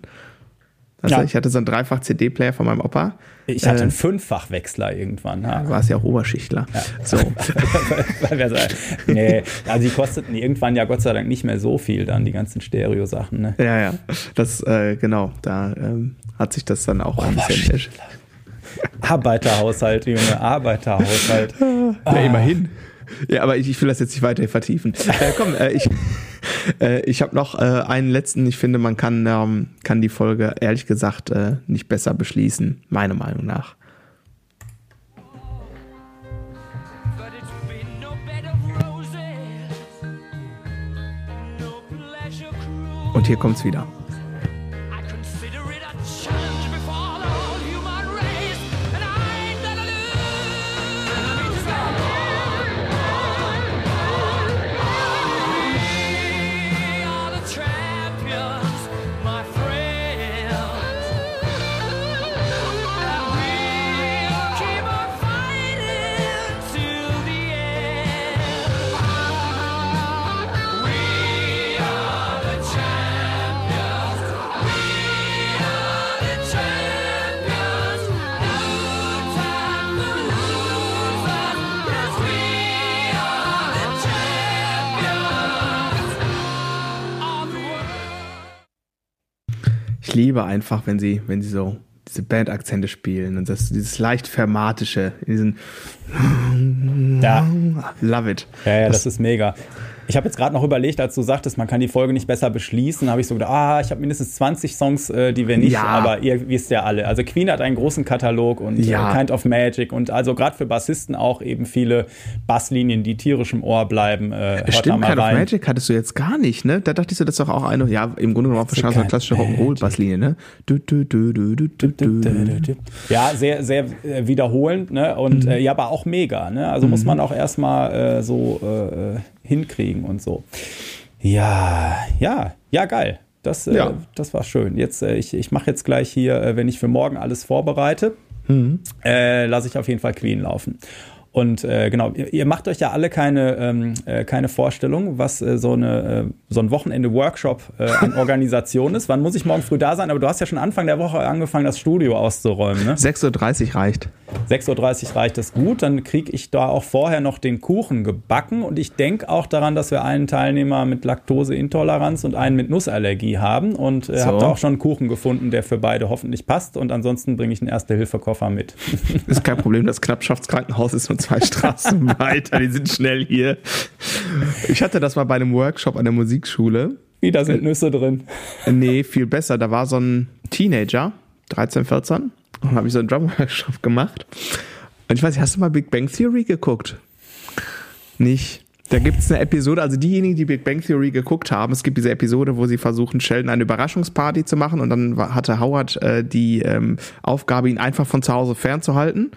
Also Ja. ich hatte so einen Dreifach-CD-Player von meinem Opa. Ich hatte Äh, einen Fünffachwechsler irgendwann. Ja. Du warst ja auch Oberschichtler. So. Wir sagen, nee, also die kosteten irgendwann ja Gott sei Dank nicht mehr so viel dann, die ganzen Stereo-Sachen. Ne? ja, ja. Das, äh, genau, da ähm, hat sich das dann auch ein bisschen. Arbeiterhaushalt, Junge, Arbeiterhaushalt. Ja, immerhin. Ja, aber ich, ich will das jetzt nicht weiter vertiefen. Äh, komm, äh, ich, äh, ich habe noch äh, einen letzten. Ich finde, man kann, ähm, kann die Folge ehrlich gesagt äh, nicht besser beschließen, meiner Meinung nach. Und hier kommt's wieder. Ich liebe einfach, wenn sie, wenn sie so diese Bandakzente spielen und das, dieses leicht fermatische, diesen Ja, Love it. ja, ja, das ist mega. Ich habe jetzt gerade noch überlegt, als du sagtest, man kann die Folge nicht besser beschließen, habe ich so gedacht, ah, ich habe mindestens 20 Songs, äh, die wir nicht, Ja. aber ihr wisst ja alle. Also Queen hat einen großen Katalog und Ja. äh, Kind of Magic und also gerade für Bassisten auch eben viele Basslinien, die tierisch im Ohr bleiben. Äh, Stimmt, Kind of rein. Magic hattest du jetzt gar nicht, ne? Da dachte ich so, das ist doch auch eine, ja, im Grunde genommen auch wahrscheinlich so eine klassische Rock'n'Roll-Basslinie, ne? Du, du, du, du, du, du, du. Ja, sehr, sehr äh, wiederholend, ne? Und äh, ja, aber auch mega, ne? Also muss man auch erstmal äh, so äh, äh, hinkriegen und so. Ja, ja, ja, geil. Das, äh, Ja. das war schön. Jetzt, äh, ich, ich mache jetzt gleich hier, äh, wenn ich für morgen alles vorbereite, äh, lasse ich auf jeden Fall Queen laufen. Und äh, genau, ihr, ihr macht euch ja alle keine, ähm, äh, keine Vorstellung, was äh, so, eine, äh, so ein Wochenende-Workshop äh, an Organisation ist. Wann muss ich morgen früh da sein? Aber du hast ja schon Anfang der Woche angefangen, das Studio auszuräumen. Ne? 6.30 Uhr reicht. 6.30 Uhr reicht das gut, dann kriege ich da auch vorher noch den Kuchen gebacken und ich denke auch daran, dass wir einen Teilnehmer mit Laktoseintoleranz und einen mit Nussallergie haben und äh, So. habe da auch schon einen Kuchen gefunden, der für beide hoffentlich passt und ansonsten bringe ich einen Erste-Hilfe-Koffer mit. Ist kein Problem, das Knappschaftskrankenhaus ist nur zwei Straßen weiter, die sind schnell hier. Ich hatte das mal bei einem Workshop an der Musikschule. Wieder sind Nüsse drin. Nee, viel besser. Da war so ein Teenager, 13, 14, und habe ich so einen Drum-Workshop gemacht. Und ich weiß nicht, hast du mal Big Bang Theory geguckt? Nicht. Da gibt es eine Episode, also diejenigen, die Big Bang Theory geguckt haben, es gibt diese Episode, wo sie versuchen, Sheldon eine Überraschungsparty zu machen und dann hatte Howard äh, die ähm, Aufgabe, ihn einfach von zu Hause fernzuhalten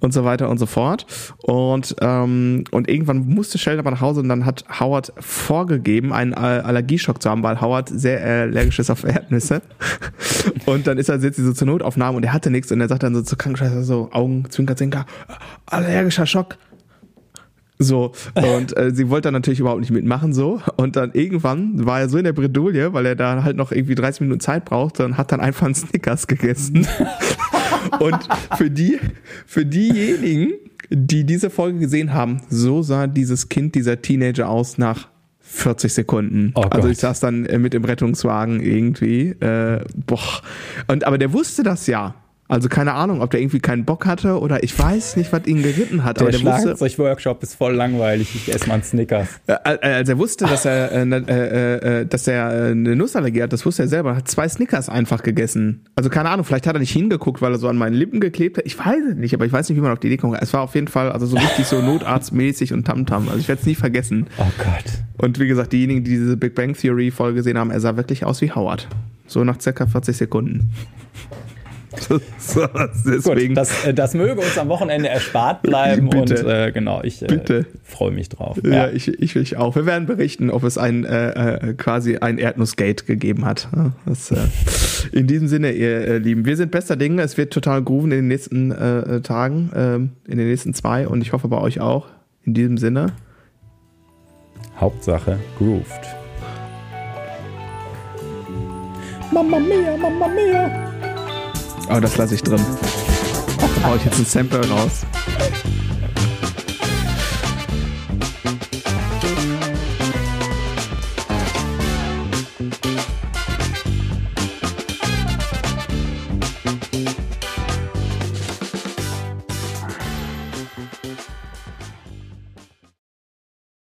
und so weiter und so fort. Und, ähm, und irgendwann musste Sheldon aber nach Hause und dann hat Howard vorgegeben, einen äh, Allergieschock zu haben, weil Howard sehr allergisch ist auf Erdnüsse. Und dann ist er jetzt so zur Notaufnahme und er hatte nichts und er sagt dann so zur Krankenschwester so, Augen, Zwinker, Zwinker, allergischer Schock. So, und äh, sie wollte dann natürlich überhaupt nicht mitmachen, so. Und dann irgendwann war er so in der Bredouille, weil er da halt noch irgendwie 30 Minuten Zeit brauchte und hat dann einfach einen Snickers gegessen. und für die, für diejenigen, die diese Folge gesehen haben, so sah dieses Kind, dieser Teenager aus nach 40 Sekunden. Oh also ich saß dann äh, mit im Rettungswagen irgendwie. Äh, boah. Und aber der wusste das ja. Also keine Ahnung, ob der irgendwie keinen Bock hatte oder ich weiß nicht, was ihn geritten hat. Der, der Schlagzeug-Workshop ist voll langweilig. Ich esse mal einen Snickers. äh, als er wusste, dass er, äh, ne- äh, äh, dass er äh, eine Nussallergie hat, das wusste er selber, hat zwei Snickers einfach gegessen. Also keine Ahnung, vielleicht hat er nicht hingeguckt, weil er so an meinen Lippen geklebt hat. Ich weiß es nicht, aber ich weiß nicht, wie man auf die Idee kommt. Es war auf jeden Fall also so richtig so notarztmäßig und Tamtam. Also ich werde es nie vergessen. Oh Gott. Und wie gesagt, diejenigen, die diese Big Bang Theory Folge gesehen haben, er sah wirklich aus wie Howard. So nach circa 40 Sekunden. so, deswegen. Gut, das, äh, das möge uns am Wochenende erspart bleiben Bitte. und äh, genau, ich äh, freue mich drauf. Ja, ich, ich, ich auch. Wir werden berichten, ob es ein äh, äh, quasi ein Erdnussgate gegeben hat. Ja, Das, äh, in diesem Sinne, ihr Lieben, wir sind bester Dinge. Es wird total grooven in den nächsten Tagen, ähm, in den nächsten zwei und ich hoffe bei euch auch. In diesem Sinne, Hauptsache grooved. Mamma mia, Mamma mia. Oh, das lasse ich drin. Da hau ich jetzt ein Sample raus.